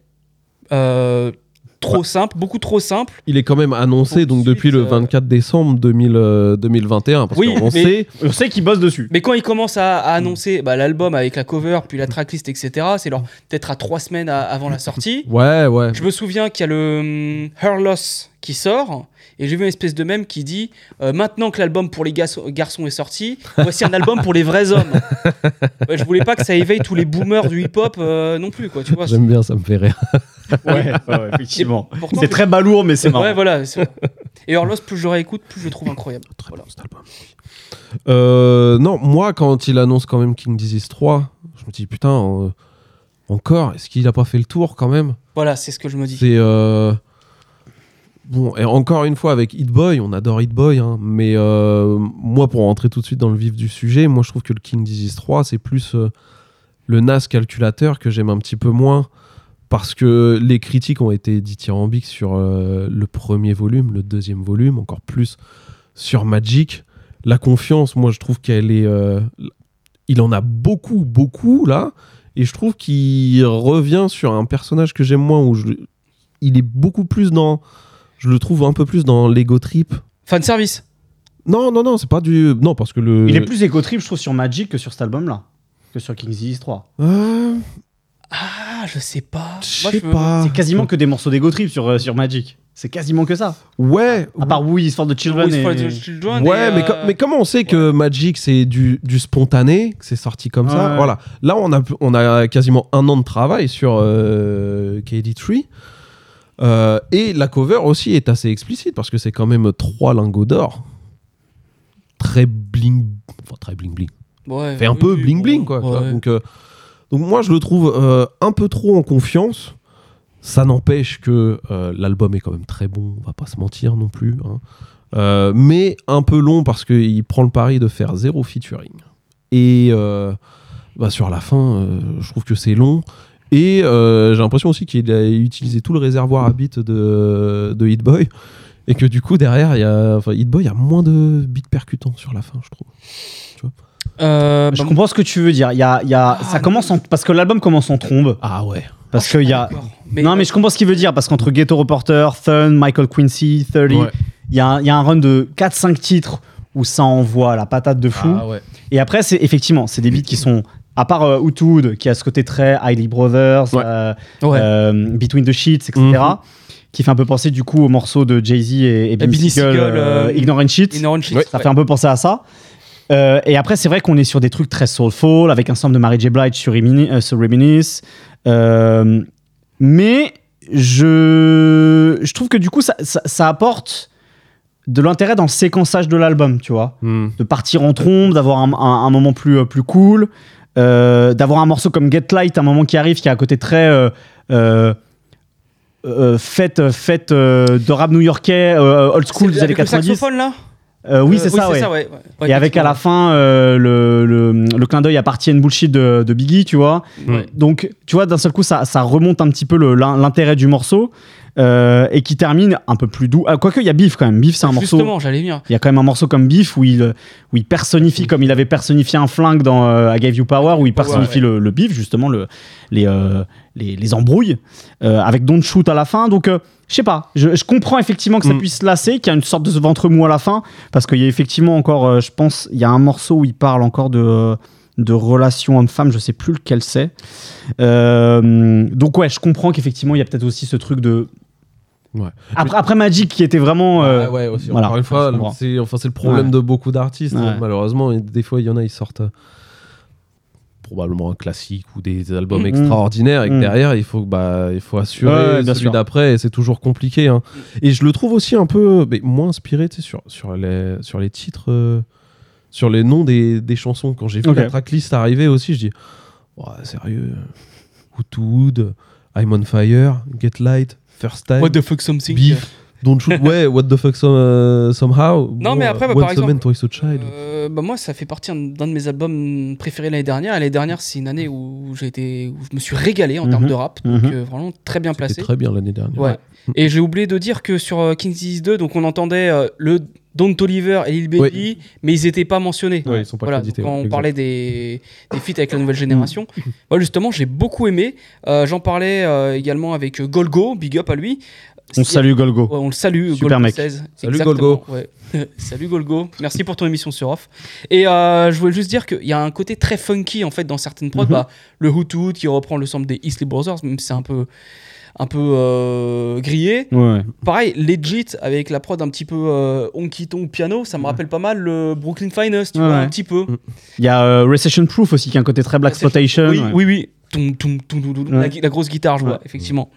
Trop simple, beaucoup trop simple. Il est quand même annoncé donc depuis le euh, 24 décembre 2000, euh, 2021. Parce Oui, qu'on sait. On sait qu'ils bossent dessus. Mais quand il commence à, à annoncer bah, l'album avec la cover, puis la tracklist, etc., c'est genre peut-être à trois semaines à- avant la sortie. Ouais, ouais. Je me souviens qu'il y a le hum, Her Loss qui sort, et j'ai vu une espèce de mème qui dit euh, Maintenant que l'album pour les garçons est sorti, voici un album pour les vrais hommes. Ouais, je voulais pas que ça éveille tous les boomers du hip-hop euh, non plus, quoi, tu vois. J'aime bien, ça me fait rire. Ouais, ouais, effectivement. C'est très balourd, mais c'est marrant. Ouais, voilà. Et Her Loss, plus je le réécoute, plus je le trouve incroyable. Très Voilà. bon cet album. Euh, non, moi, quand il annonce quand même King Disease 3, je me dis putain, euh, encore, est-ce qu'il a pas fait le tour quand même? Voilà, c'est ce que je me dis. C'est. Bon, et encore une fois, avec Hit Boy, on adore Hit Boy, hein, mais euh, moi, pour rentrer tout de suite dans le vif du sujet, moi, je trouve que le King Disease 3, c'est plus euh, le NAS calculateur que j'aime un petit peu moins, parce que les critiques ont été dithyrambiques sur euh, le premier volume, le deuxième volume, encore plus sur Magic. La confiance, moi, je trouve qu'elle est. il en a beaucoup, beaucoup, là, et je trouve qu'il revient sur un personnage que j'aime moins, où il est beaucoup plus dans. Je le trouve un peu plus dans l'ego trip. Fan service. Non, non, non, c'est pas du. Non, parce que le. Il est plus éco-trip, je trouve, sur Magic que sur cet album-là. Que sur King's Disease 3. Euh, Ah, je sais pas. je sais pas. C'est quasiment que des morceaux d'égo trip sur, euh, sur Magic. C'est quasiment que ça. Ouais. À part Oui is for the Children. For et- the Children Ouais, et, mais, euh, co- mais comment on sait que Magic c'est du, du spontané, que c'est sorti comme ça? Voilà. Là, on a, on a quasiment un an de travail sur euh, KD3. Euh, et la cover aussi est assez explicite parce que c'est quand même trois lingots d'or. Très bling. Enfin, très bling bling. ouais, fait un oui, peu oui, bling bling quoi. ouais. Donc, euh, donc moi je le trouve euh, un peu trop en confiance. Ça n'empêche que l'album est quand même très bon, on va pas se mentir non plus. hein. Mais un peu long parce qu'il prend le pari de faire zéro featuring. Et bah, sur la fin, je trouve que c'est long. Et euh, j'ai l'impression aussi qu'il a utilisé tout le réservoir à beat de, de Hit Boy. Et que du coup, derrière, il y a, enfin, Hit Boy a moins de beats percutants sur la fin, je trouve. Euh, Je bah, comprends ce que tu veux dire. Il y a, il y a, ça Ah, commence en, parce que l'album commence en trombe. Ah ouais. Parce qu'il y a. D'accord. non, mais je comprends ce qu'il veut dire. Parce qu'entre Ghetto Reporter, Thun, Michael Quincy, 30, il Ouais. y, a un- il y a un run de 4-5 titres où ça envoie la patate de fou. Ah ouais. Et après, c'est effectivement, c'est des beats qui sont. À part euh, Wood, qui a ce côté très Hailey Brothers, Ouais. euh, Ouais. euh, Between the Sheets, etc. Mhm. Qui fait un peu penser du coup au morceau de Jay-Z et, et Siegel, euh, Ignorant Sheets. Ignorant Shit, Ouais, Ça ouais. fait un peu penser à ça. Euh, et après, c'est vrai qu'on est sur des trucs très soulful, avec un sample de Mary J. Blige sur, Remini- euh, sur Reminisce. Euh, mais je, je trouve que du coup, ça, ça- ça apporte de l'intérêt dans le séquençage de l'album, tu vois. Hmm. De partir en trombe, d'avoir un, un- un moment plus, euh, plus cool, euh, d'avoir un morceau comme Get Light, un moment qui arrive, qui a un côté très. euh, euh, euh, fête, fête euh, de rap new-yorkais, euh, old school des années avec le 90. saxophone là? Euh, oui, Euh, c'est ça, ouais. ouais. Ouais, Et avec à la fin euh, le, le, le clin d'œil à partie une bullshit de, de Biggie, tu vois. Ouais. Donc, tu vois, d'un seul coup, ça, ça remonte un petit peu l'intérêt du morceau euh, et qui termine un peu plus doux. Ah, Quoique, il y a Beef quand même. Beef, c'est un morceau. Justement, j'allais venir. Il y a quand même un morceau comme Beef où il, où il personnifie, comme il avait personnifié un flingue dans euh, I Gave You Power, où il Power, personnifie le, le beef, justement, le, les, euh, les, les embrouilles, euh, avec Don't Shoot à la fin. Donc, euh, je sais pas, je, je comprends effectivement que ça Mm. puisse lasser, qu'il y a une sorte de ventre mou à la fin, parce qu'il y a effectivement encore, euh, je pense, il y a un morceau où il parle encore de. de relations homme-femme, je sais plus lequel c'est. Euh, donc ouais, je comprends qu'effectivement il y a peut-être aussi ce truc de. Ouais. Après, après Magic qui était vraiment. euh, ouais, aussi. voilà, Encore une fois, c'est enfin, c'est le problème Ouais. de beaucoup d'artistes. hein, Ouais. malheureusement, et des fois, il y en a, ils sortent euh, probablement un classique ou des albums Mhm. extraordinaires et que Mhm. derrière, il faut, bah, il faut assurer celui d'après et c'est toujours compliqué. hein. Et je le trouve aussi un peu mais moins inspiré sur, sur, les, sur les titres, euh, sur les noms des, des chansons. Quand j'ai vu la tracklist arriver aussi, je dis Ouais, sérieux, Hood to Hood, I'm on Fire, Get Light, First Time. What the fuck something Beef, Don't Shoot, ouais, What the fuck some- euh, somehow. Non, mais après, bah, par exemple, Man, Twice a Child. Euh, bah moi, ça fait partie d'un de mes albums préférés l'année dernière. L'année dernière, c'est une année où j'ai été, où je me suis régalé en Mhm. termes de rap, donc Mhm. euh, vraiment très bien placé. très bien l'année dernière. Ouais. Et j'ai oublié de dire que sur euh, King's Disease 2, donc on entendait euh, le Don Toliver et Lil Baby, mais ils n'étaient pas mentionnés. Ouais, ils sont pas Voilà, crédités, quand ouais, on exact. parlait des, des feats avec la nouvelle génération, moi justement j'ai beaucoup aimé. Euh, J'en parlais euh, également avec Golgo, big up à lui. On salue Golgo. Ouais, on le salue, Super Golgo mec. 16. Salut, Exactement, Golgo. ouais. Salut Golgo, merci pour ton émission sur Off. Et euh, je voulais juste dire qu'il y a un côté très funky en fait dans certaines prods. Mhm. Bah, le Hoot Hoot qui reprend le sample des Isley Brothers, même si c'est un peu, un peu euh, grillé. Ouais. Pareil, Legit avec la prod un petit peu euh, honky tonk piano, ça me rappelle pas mal le Brooklyn Finest, tu Ouais, vois, ouais. un petit peu. Il y a euh, Recession Proof aussi qui a un côté très Black Exploitation. Oui, ouais. oui, oui. Toum, toum, toum, toum, toum. La, la grosse guitare, je vois, Ouais. effectivement.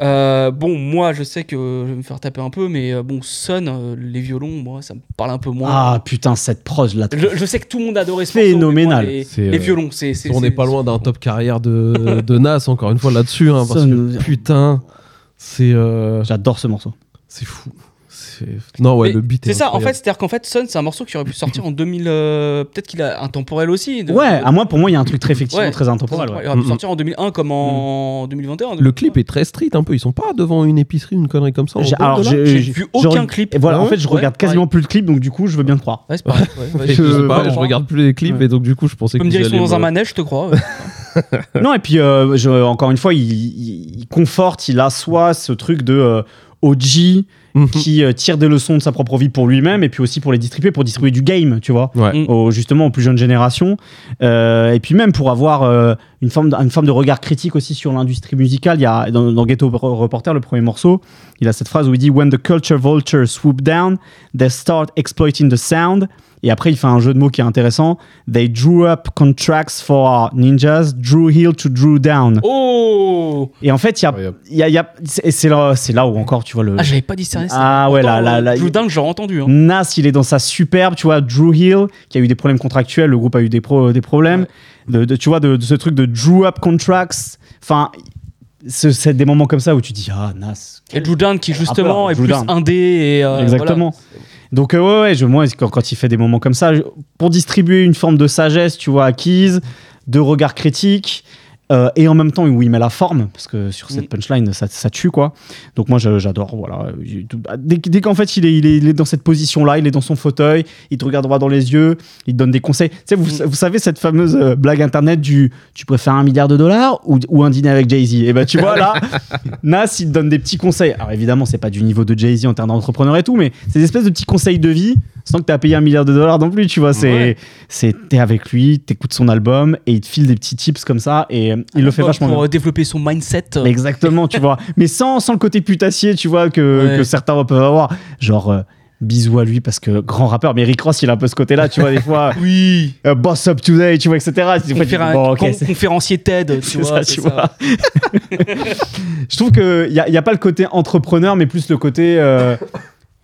Euh, bon, moi, je sais que je vais me faire taper un peu, mais euh, bon, Sun, euh, les violons, moi, ça me parle un peu moins. Ah putain, cette prod là. Je, je sais que tout le monde adorait ce morceau, Phénoménal. moi, Les, C'est, les violons, c'est. c'est- On n'est pas loin d'un top carrière de, de Nas, encore une fois, là-dessus. hein, parce que putain, c'est euh, J'adore ce morceau. c'est fou. C'est- Non, ouais, Mais le beat est C'est ça, en fait, c'est-à-dire qu'en fait, Sun, c'est un morceau qui aurait pu sortir en 2000. euh, Peut-être qu'il a intemporel aussi. de- Ouais, à moi pour moi il y a un truc très effectivement Ouais, très intemporel. ouais. Il aurait pu Mhm. sortir en 2001 comme en 2021. Le clip est très street un peu. Ils sont pas devant une épicerie, une connerie comme ça. J'ai- alors vu aucun clip. Et voilà, en fait je Ouais, regarde quasiment plus de clips donc du coup je veux bien te croire. Ouais, c'est pareil. ouais, ouais, Je, je- sais pas, je je regarde plus les clips Ouais. et donc du coup je pensais peux me dire qu'ils sont dans un manège, je te crois. non et puis euh, encore une fois il, il- il conforte, il assoit ce truc de euh, OG Mhm. qui euh, tire des leçons de sa propre vie pour lui-même et puis aussi pour les distribuer, pour distribuer du game, tu vois. Ouais. Mm. aux- justement aux plus jeunes générations Euh, et puis même pour avoir euh, une, forme de, une forme de regard critique aussi sur l'industrie musicale il y a dans, dans Ghetto Re- Reporter le premier morceau il a cette phrase où il dit when the culture vultures swoop down they start exploiting the sound et après il fait un jeu de mots qui est intéressant they drew up contracts for our ninjas drew heel to drew down Oh et en fait il y a, y a, y a- c'est là, c'est là où encore tu vois le Ah, j'avais pas discerné ça. Ah ouais, là, là, là, il- Dunk, j'aurais entendu. hein. Nas, il est dans sa superbe, tu vois, Drew Hill, qui a eu des problèmes contractuels, le groupe a eu des, pro- des problèmes, de, de- tu vois, de, de ce truc de Drew Up Contracts, enfin, ce- c'est des moments comme ça où tu dis, ah, Nas. Et Blue Dunk qui, justement, rappeur, est plus indé. Et, euh, Exactement. Donc, euh, ouais, ouais, je, moi, quand, quand il fait des moments comme ça, je- pour distribuer une forme de sagesse, tu vois, acquise, de regard critique, euh, et en même temps où il met la forme, parce que sur cette punchline, ça, ça tue, quoi. Donc moi, j'adore, voilà. Dès, dès qu'en fait, il est, il, est, il est dans cette position-là, il est dans son fauteuil, il te regarde droit dans les yeux, il te donne des conseils. Tu sais, vous, vous savez cette fameuse euh, blague internet du « tu préfères un milliard de dollars ou, ou un dîner avec Jay-Z ?» Et ben tu vois, là, Nas, il te donne des petits conseils. Alors évidemment, c'est pas du niveau de Jay-Z en termes d'entrepreneur et tout, mais c'est des espèces de petits conseils de vie, sans que tu as payé un milliard de dollars non plus, tu vois. C'est, Ouais. c'est t'es avec lui, t'écoutes son album et il te file des petits tips comme ça et il le fait vachement Pour bien. euh, développer son mindset. Exactement, tu vois. Mais sans, sans le côté putassier, tu vois, que, Ouais. que certains peuvent avoir. Genre, euh, bisous à lui parce que grand rappeur, mais Rick Ross, il a un peu ce côté-là, tu vois, des fois. Oui. euh, boss up today, tu vois, etc. Des fois, tu Conféren- bon, conférencier TED, tu c'est vois. ça, tu ça. vois. Je trouve qu'il n'y a, y a pas le côté entrepreneur, mais plus le côté. euh,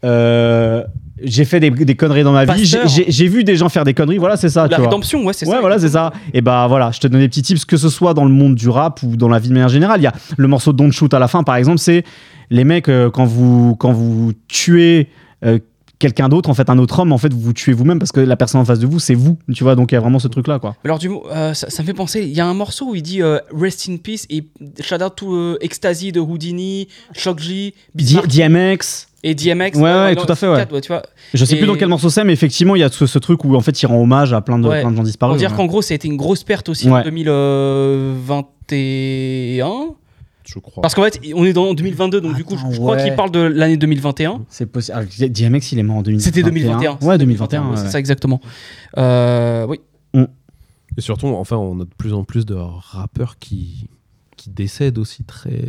euh, j'ai fait des, des conneries dans ma vie. J'ai- Pasteur. J'ai j'ai vu des gens faire des conneries. Voilà, c'est ça. La tu vois. rédemption, ouais, c'est Ouais, ça. voilà, c'est ça. Et bah voilà, je te donne des petits tips, que ce soit dans le monde du rap ou dans la vie de manière générale. Il y a le morceau Don't Shoot à la fin, par exemple, c'est les mecs, euh, quand, vous, quand vous tuez euh, quelqu'un d'autre, en fait, un autre homme, en fait, vous vous tuez vous-même parce que la personne en face de vous, c'est vous, tu vois. Donc il y a vraiment ce truc-là, quoi. Alors du mo- euh, ça, ça me fait penser, il y a un morceau où il dit euh, Rest in peace et shout out to euh, Ecstasy de Houdini, Shock G, D- Bismarck DMX, et DMX. Ouais, ouais, Euh, tout à fait, ouais. quatre, tu vois. je sais Et- plus dans quel morceau c'est, mais effectivement, il y a ce, ce truc où en fait il rend hommage à plein de, Ouais. plein de gens Pour disparus. dire ouais. qu'en gros, ça a été une grosse perte aussi Ouais. en 2021. Je crois. Parce qu'en fait, on est dans 2022, donc du coup, je, crois ouais. qu'il parle de l'année 2021. C'est possible. Ah, DMX, il est mort en 2021. C'était 2021. Ouais, 2021. ouais, ouais. C'est ça exactement. Euh, oui. Et surtout, enfin, on a de plus en plus de rappeurs qui, qui décèdent aussi très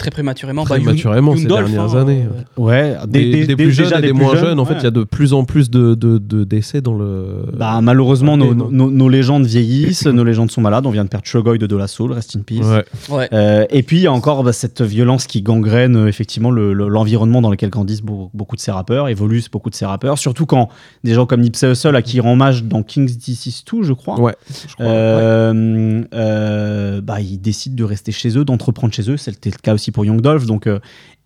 Très prématurément. Très Young- prématurément Young ces dernières hein, années. euh, Ouais, des, des plus jeunes et des, moins jeunes. En fait, il y a de plus en plus de, de, de décès dans le. Bah, malheureusement, nos, nos- nos légendes vieillissent, nos légendes sont malades. On vient de perdre Chogoy de De La Soul, rest in peace. Ouais. Ouais. Euh, et puis, il y a encore bah, cette violence qui gangrène euh, effectivement le- le- l'environnement dans lequel grandissent beau- beaucoup de ces rappeurs, évoluent beaucoup de ces rappeurs. Surtout quand des gens comme Nipsey Hussle, à qui il rend hommage dans King's Disease 2, je crois, Ouais, je crois. euh, euh, bah, ils décident de rester chez eux, d'entreprendre chez eux. C'était le cas aussi pour Young Dolph. Donc, euh,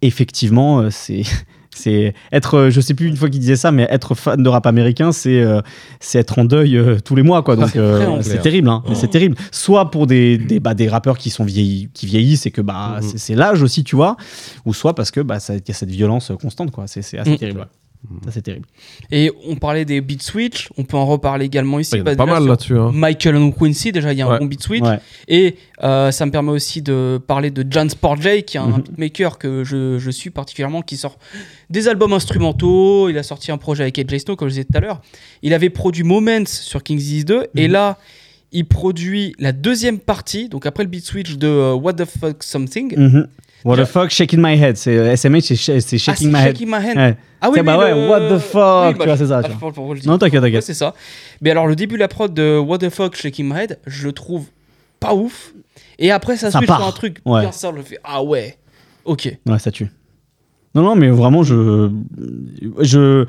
effectivement, euh, c'est. C'est être, euh, je sais plus une fois qu'il disait ça, mais être fan de rap américain, c'est euh, c'est être en deuil euh, tous les mois, quoi. Donc C'est euh, terrible, hein. C'est terrible. Soit pour des des, bah, des rappeurs qui sont vieillis, qui vieillissent et que bah Mhm. c'est- c'est l'âge aussi, tu vois, ou soit parce que bah il y a cette violence constante, quoi. C'est assez Mhm. terrible. ouais. Ça, c'est terrible. Et on parlait des beat switch, on peut en reparler également ici. Il y en a Bah, pas mal là-dessus. hein. Michael and Quincy, déjà il y a un bon beat switch. Ouais. Et euh, ça me permet aussi de parler de Jan Sport J, qui est un Mhm. beatmaker que je, je suis particulièrement, qui sort des albums instrumentaux. Il a sorti un projet avec AJ Snow, comme je disais tout à l'heure. Il avait produit Moments sur King's Disease 2. Et Mhm. là, il produit la deuxième partie, donc après le beat switch de euh, What the Fuck Something. Mhm. What the fuck, shaking my head. C'est euh, SMH, c'est sh- c'est Ah, shaking my head. Shaking My Hand. Ouais. Ah oui, bah ouais, le- what the fuck, Oui, tu bah, vois, c'est ça. ah, vois. Non, t'inquiète, Ouais, t'inquiète. c'est ça. Mais alors, le début de la prod de What the fuck Shaking My Head, je le trouve pas ouf. Et après, ça, Ça switch part. sur un truc Ouais. bien sale. Je fais Ah ouais, ok. Ouais, ça tue. Non, non, mais vraiment, je. je...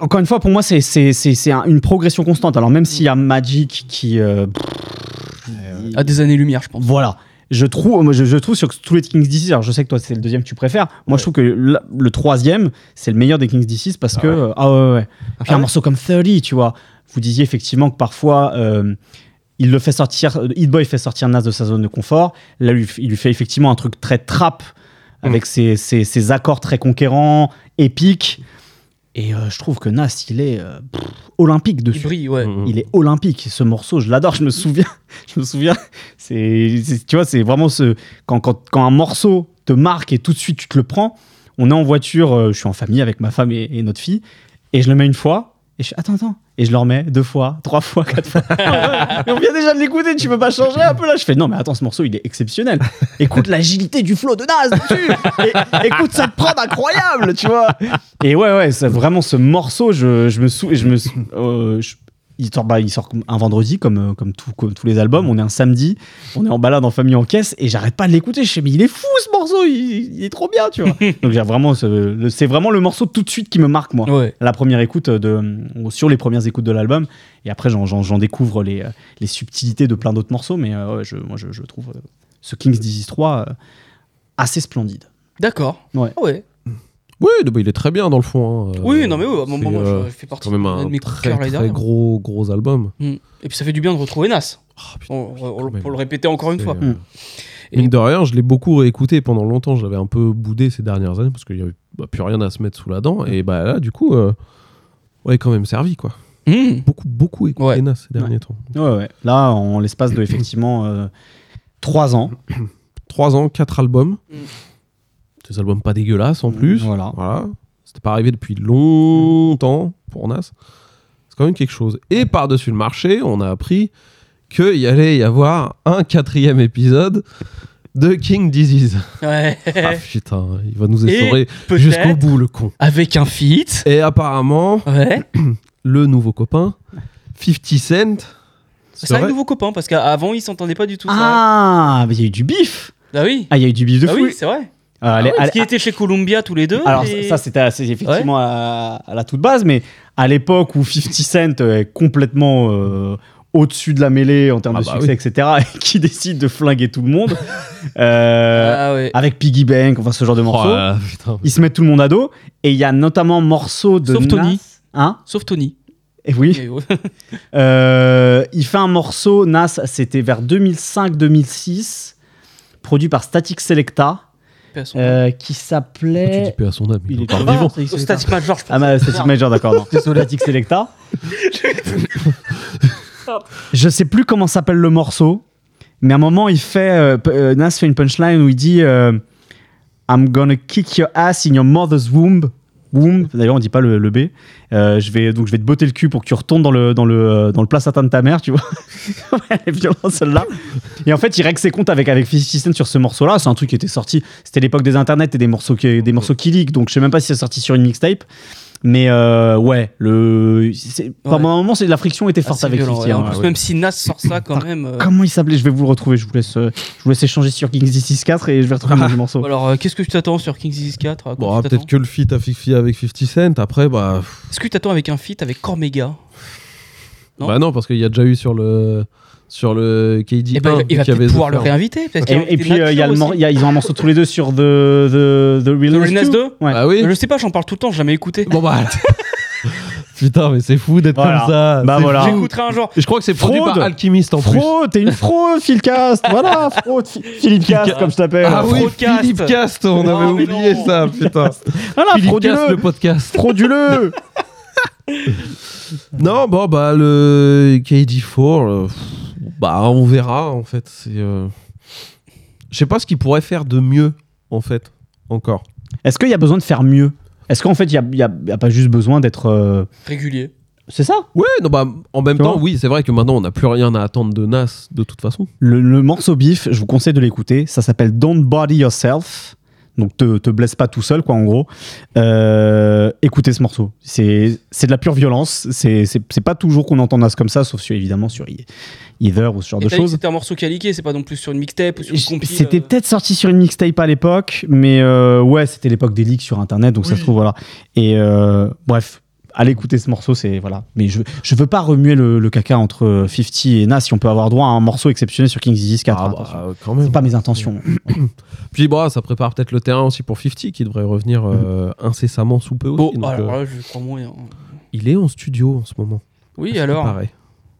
Encore une fois, pour moi, c'est c'est- c'est- c'est un- une progression constante. Alors, même s'il y a Magic qui. euh, À des années-lumière, je pense. Voilà. Je trouve, je, je trouve sur tous les Kings DC, alors je sais que toi c'est le deuxième que tu préfères. Moi Ouais. je trouve que le, le troisième c'est le meilleur des Kings DC parce Ah que. ouais. euh, Ah ouais, ouais. Puis Ah un ouais. morceau comme 30, tu vois. Vous disiez effectivement que parfois euh, il le fait sortir, euh, Hit Boy fait sortir Nas de sa zone de confort. Là lui- il lui fait effectivement un truc très trap avec Mm. ses, ses- ses accords très conquérants, épiques. Et euh, je trouve que Nas il est euh, pff, olympique Il dessus. brille, ouais. Mhm. Il est olympique. Ce morceau, je l'adore. Je me souviens. Je me souviens. C'est, c'est- tu vois, c'est vraiment ce quand, quand, quand un morceau te marque et tout de suite tu te le prends. On est en voiture. euh, je suis en famille avec ma femme et, et notre fille. Et je le mets une fois. Et je fais attends attends. Et je le remets deux fois, trois fois, quatre fois. et on vient déjà de l'écouter. Tu peux pas changer un peu là Je fais non mais attends, ce morceau il est exceptionnel. Écoute l'agilité du flow de Nas dessus. Et- écoute cette prod incroyable, tu vois. Et ouais ouais, c'est vraiment ce morceau. Je, je me sou, je me euh, je- il sort, bah, il sort un vendredi, comme, euh, comme, tout- comme tous les albums. On est un samedi, on est en balade en famille en caisse, et j'arrête pas de l'écouter. Je fais, mais il est fou ce morceau, il, il est trop bien, tu vois. Donc j'ai vraiment, ce- c'est vraiment le morceau tout de suite qui me marque, moi. Ouais. La première écoute, de, ou sur les premières écoutes de l'album, et après j'en, découvre les, euh, les subtilités de plein d'autres morceaux, mais euh, ouais, je, moi je, je trouve euh, ce King's Disease 3 euh, assez splendide. D'accord. Ouais. Ah ouais. Oui, bah, il est très bien dans le fond. hein. Oui, non, mais oui, c'est, moi, moi, euh, je fais partie quand même de mes très, très gros, gros album. Mm. Et puis ça fait du bien de retrouver Nas. Ah, putain, On- on- pour le répéter encore une fois. euh, Et- Mine de rien, je l'ai beaucoup réécouté pendant longtemps. Je l'avais un peu boudé ces dernières années parce qu'il n'y avait bah, plus rien à se mettre sous la dent. Et bah là, du coup, euh, ouais, quand même servi quoi. Mmh. Beaucoup, beaucoup écouté Ouais. Nas ces derniers temps. Ouais, ouais. Là, en l'espace de effectivement euh, trois ans. Trois ans, quatre albums. Des albums pas dégueulasses en plus. Voilà. Voilà. C'était pas arrivé depuis longtemps pour Nas. C'est quand même quelque chose. Et par-dessus le marché, on a appris qu'il allait y avoir un quatrième épisode de King Disease. Ouais. ah putain, il va nous essorer jusqu'au bout, le con. Avec un feat. Et apparemment, Ouais. le nouveau copain, 50 Cent, C'est un nouveau copain parce qu'avant il s'entendait pas du tout. ça. Ah, mais il y a eu du bif. Ah oui. Ah, il y a eu du bif de Ah fou. oui, c'est vrai. Euh, Ah ouais, parce qu'ils étaient chez Columbia tous les deux. Alors et- ça c'était effectivement à, à la toute base, mais à l'époque où 50 Cent est complètement euh, au-dessus de la mêlée en termes Ah de bah succès, etc., et qui décide de flinguer tout le monde, euh, Ah ouais. avec Piggy Bank, enfin ce genre de Oh morceaux, putain. ils se mettent tout le monde à dos, et il y a notamment morceau de Sauf Nas- Tony. Hein Sauf Tony. Et oui. Mais ouais. Euh, il fait un morceau, Nas, c'était vers 2005-2006, produit par Static Selecta, Personne. euh, qui Tu dis s'appelait... paix à son âme. Il Il est encore pas vivant. Au Selecta. Static Major, je pense. Ah bah Static Major, d'accord. non. C'est Static Selecta. Je sais plus comment s'appelle le morceau, mais à un moment il fait, euh, p- euh, Nas fait une punchline où il dit euh, I'm gonna kick your ass in your mother's womb. Womb. D'ailleurs on dit pas le, le B. Euh, je vais donc je vais te botter le cul pour que tu retournes dans le dans le euh, dans le placenta de ta mère, tu vois. Elle est violente celle-là. Et en fait il règle ses comptes avec avec 50 Cent sur ce morceau-là. C'est un truc qui était sorti. C'était l'époque des internets et des morceaux qui des morceaux qui leak. Donc je sais même pas si c'est sorti sur une mixtape. Mais euh, ouais, le c'est- pendant un moment c'est la friction était forte Assez avec violent, 50. ouais. En plus, même si Nas sort ça quand même. euh, Comment il s'appelait? Je vais vous le retrouver. Je vous laisse, euh, je vous laisse échanger sur Kings 64 et je vais retrouver le morceau. Alors, euh, qu'est-ce que tu t'attends sur King's Disease 4 à quoi Bon, tu ah, t'attends? peut-être que le feat à Fifi avec 50 Cent. Après, bah, Est-ce que tu t'attends avec un feat avec Cormega? Non. bah non, parce qu'il y a déjà eu sur le sur le KD. Eh ben, il va peut-être pouvoir le réinviter. Et, va et puis euh, il y a le il y a- ils ont un morceau tous les deux sur The The, the Real The Real Nas 2. 2 Ouais. Ah oui. Je sais pas, j'en parle tout le temps, j'ai jamais écouté. Bon bah. Putain, mais c'est fou d'être Voilà. comme ça. Bah voilà. J'écouterai un jour. Je crois que c'est produit Fraude. par Alchemist en plus. Fraude, t'es une fraude, Philcast. voilà, fraude, Phi- Philippe Cast, Philcast. comme je t'appelle. Ah oui, Fraudcast. Philippe Cast, on Non, avait oublié non. ça, putain. Voilà, Philippe Cast, le podcast. Frauduleux. Non, bon, bah, le KD4, euh, pff, bah, on verra, en fait. C'est. euh, Je sais pas ce qu'il pourrait faire de mieux, en fait, encore. Est-ce qu'il y a besoin de faire mieux? Est-ce qu'en fait, il n'y a, a- il y a pas juste besoin d'être. euh, Régulier. C'est ça? Ouais, non, bah, en même Tu temps, vois? oui, c'est vrai que maintenant, on n'a plus rien à attendre de Nas, de toute façon. le, le morceau bif, je vous conseille de l'écouter. Ça s'appelle Don't Body Yourself. Donc, te, te blesse pas tout seul, quoi, en gros. Euh, écoutez ce morceau. C'est de la pure violence. C'est pas toujours qu'on entend Nas comme ça, sauf sur, évidemment sur Either ou ce genre Et de choses. c'était un morceau qui a leaké, c'est pas non plus sur une mixtape ou sur une. C'était euh, peut-être sorti sur une mixtape à l'époque, mais euh, ouais, c'était l'époque des leaks sur internet, donc ça se trouve, voilà. Et bref, allez écouter ce morceau, c'est voilà. Mais je, je veux pas remuer le, le caca entre 50 et Nas si on peut avoir droit à un morceau exceptionnel sur King's Disease 4. Ah, attention. bah, quand même. c'est pas mes intentions. Puis, bah, ça prépare peut-être le terrain aussi pour 50, qui devrait revenir euh, incessamment sous peu aussi. Bon, donc, alors euh, là, je crois moyen. il est en studio en ce moment. Oui, alors. Pareil.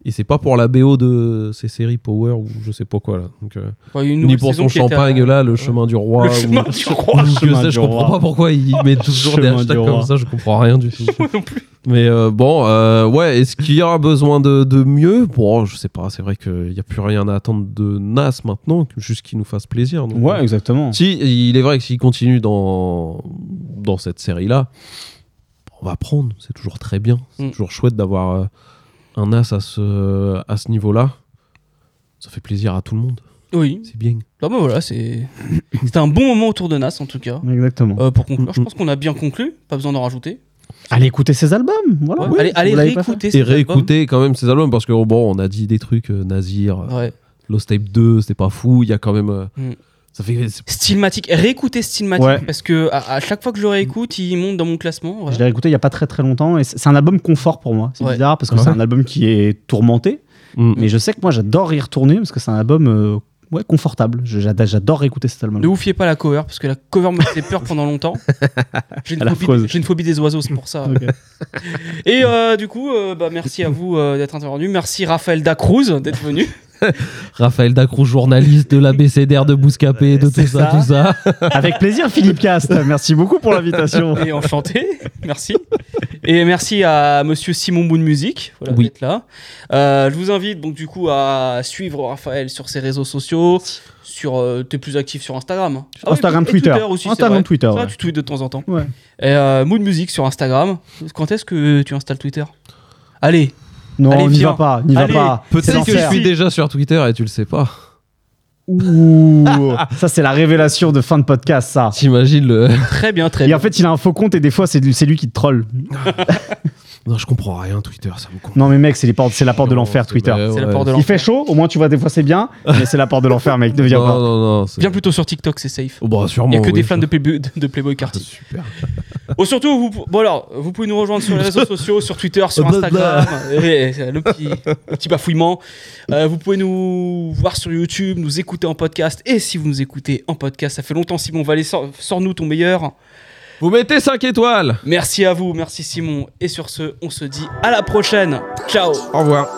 Et c'est pas pour la BO de ces séries Power ou je sais pas quoi là. Donc, euh, ni pour son à- champagne là, le chemin du roi. Le chemin ou- du roi. ou chemin sais, du je comprends roi. pas pourquoi il met toujours des hashtags comme ça, je comprends rien du tout. Moi non plus. Mais euh, bon, euh, ouais, est-ce qu'il y aura besoin de, de mieux? Bon, je sais pas, c'est vrai qu'il n'y a plus rien à attendre de Nas maintenant, juste qu'il nous fasse plaisir. donc, Ouais, euh, exactement. Si, il est vrai que s'il continue dans, dans cette série-là, on va prendre, c'est toujours très bien. C'est Mm. toujours chouette d'avoir euh, un Nas à ce, à ce niveau-là. Ça fait plaisir à tout le monde, Oui. c'est bien. Ah bah voilà, c'est. C'était un bon moment autour de Nas en tout cas. Exactement. Euh, pour conclure, je pense qu'on a bien conclu, pas besoin d'en rajouter. Allez écouter ses albums. Voilà. Ouais, Oui, allez réécouter Et ces albums. réécouter quand même ces albums, parce que bon, on a dit des trucs, euh, Nazir, Ouais. Lost Tape 2, c'était pas fou, il y a quand même... euh, Mm. Ça fait... Stylmatic, réécoutez Stylmatic Ouais. parce que à, à chaque fois que je le réécoute, il monte dans mon classement. voilà. Je l'ai réécouté il y a pas très très longtemps et c'est un album confort pour moi. C'est Ouais. bizarre parce que Ouais. c'est un album qui est tourmenté, Mm. mais je sais que moi j'adore y retourner parce que c'est un album euh, ouais, confortable. Je- J'adore réécouter cet album. Ne vous fiez pas à la cover parce que la cover me faisait peur pendant longtemps. J'ai une, phobie- une des oiseaux, c'est pour ça. Et euh, du coup, euh, bah, merci à vous euh, d'être intervenu. Merci Raphaël Dacruz d'être venu. Raphaël Dacrou, journaliste de l'ABCDR de Bouscapé, de tout ça, tout ça. Avec plaisir, Philippe Cast. Merci beaucoup pour l'invitation. Et enchanté, merci. Et merci à monsieur Simon Moon Music voilà, Oui. d'être là. Euh, je vous invite donc du coup à suivre Raphaël sur ses réseaux sociaux. Sur, euh, t'es plus actif sur Instagram. hein. Ah oui, Instagram, et Twitter. aussi, Instagram, vrai. Twitter, ouais. tu tweets de temps en temps. Ouais. Et euh, Moon Music sur Instagram. Quand est-ce que tu installes Twitter? Allez, Non, Allez, n'y va pas, n'y va pas. Peut-être que je suis déjà sur Twitter et tu le sais pas. Ouh, ça c'est la révélation de fin de podcast, ça. T'imagines le. très bien, très Et bien. en fait, il a un faux compte et des fois, c'est lui, c'est lui qui te troll. Non, je comprends rien, Twitter, ça me compte. Non, mais mec, c'est les portes- c'est la porte de l'enfer, Twitter. C'est la porte de Il fait chaud, au moins tu vois, des fois c'est bien, mais c'est la porte de l'enfer, mec, ne viens Non, pas. non, non. Viens plutôt sur TikTok, c'est safe. Oh, bah, Il n'y a que oui, des fans de Playboy, de Playboy Carty. Super. Oh, surtout, vous, bon, alors, vous pouvez nous rejoindre sur les réseaux sociaux, sur Twitter, sur Bah, bah. Instagram. Et, le, petit, le petit bafouillement. Euh, vous pouvez nous voir sur YouTube, nous écouter en podcast. Et si vous nous écoutez en podcast, ça fait longtemps, Simon Vallée, sors- sors-nous ton meilleur. Vous mettez 5 étoiles. Merci à vous, merci Simon. Et sur ce, on se dit à la prochaine. Ciao Au revoir.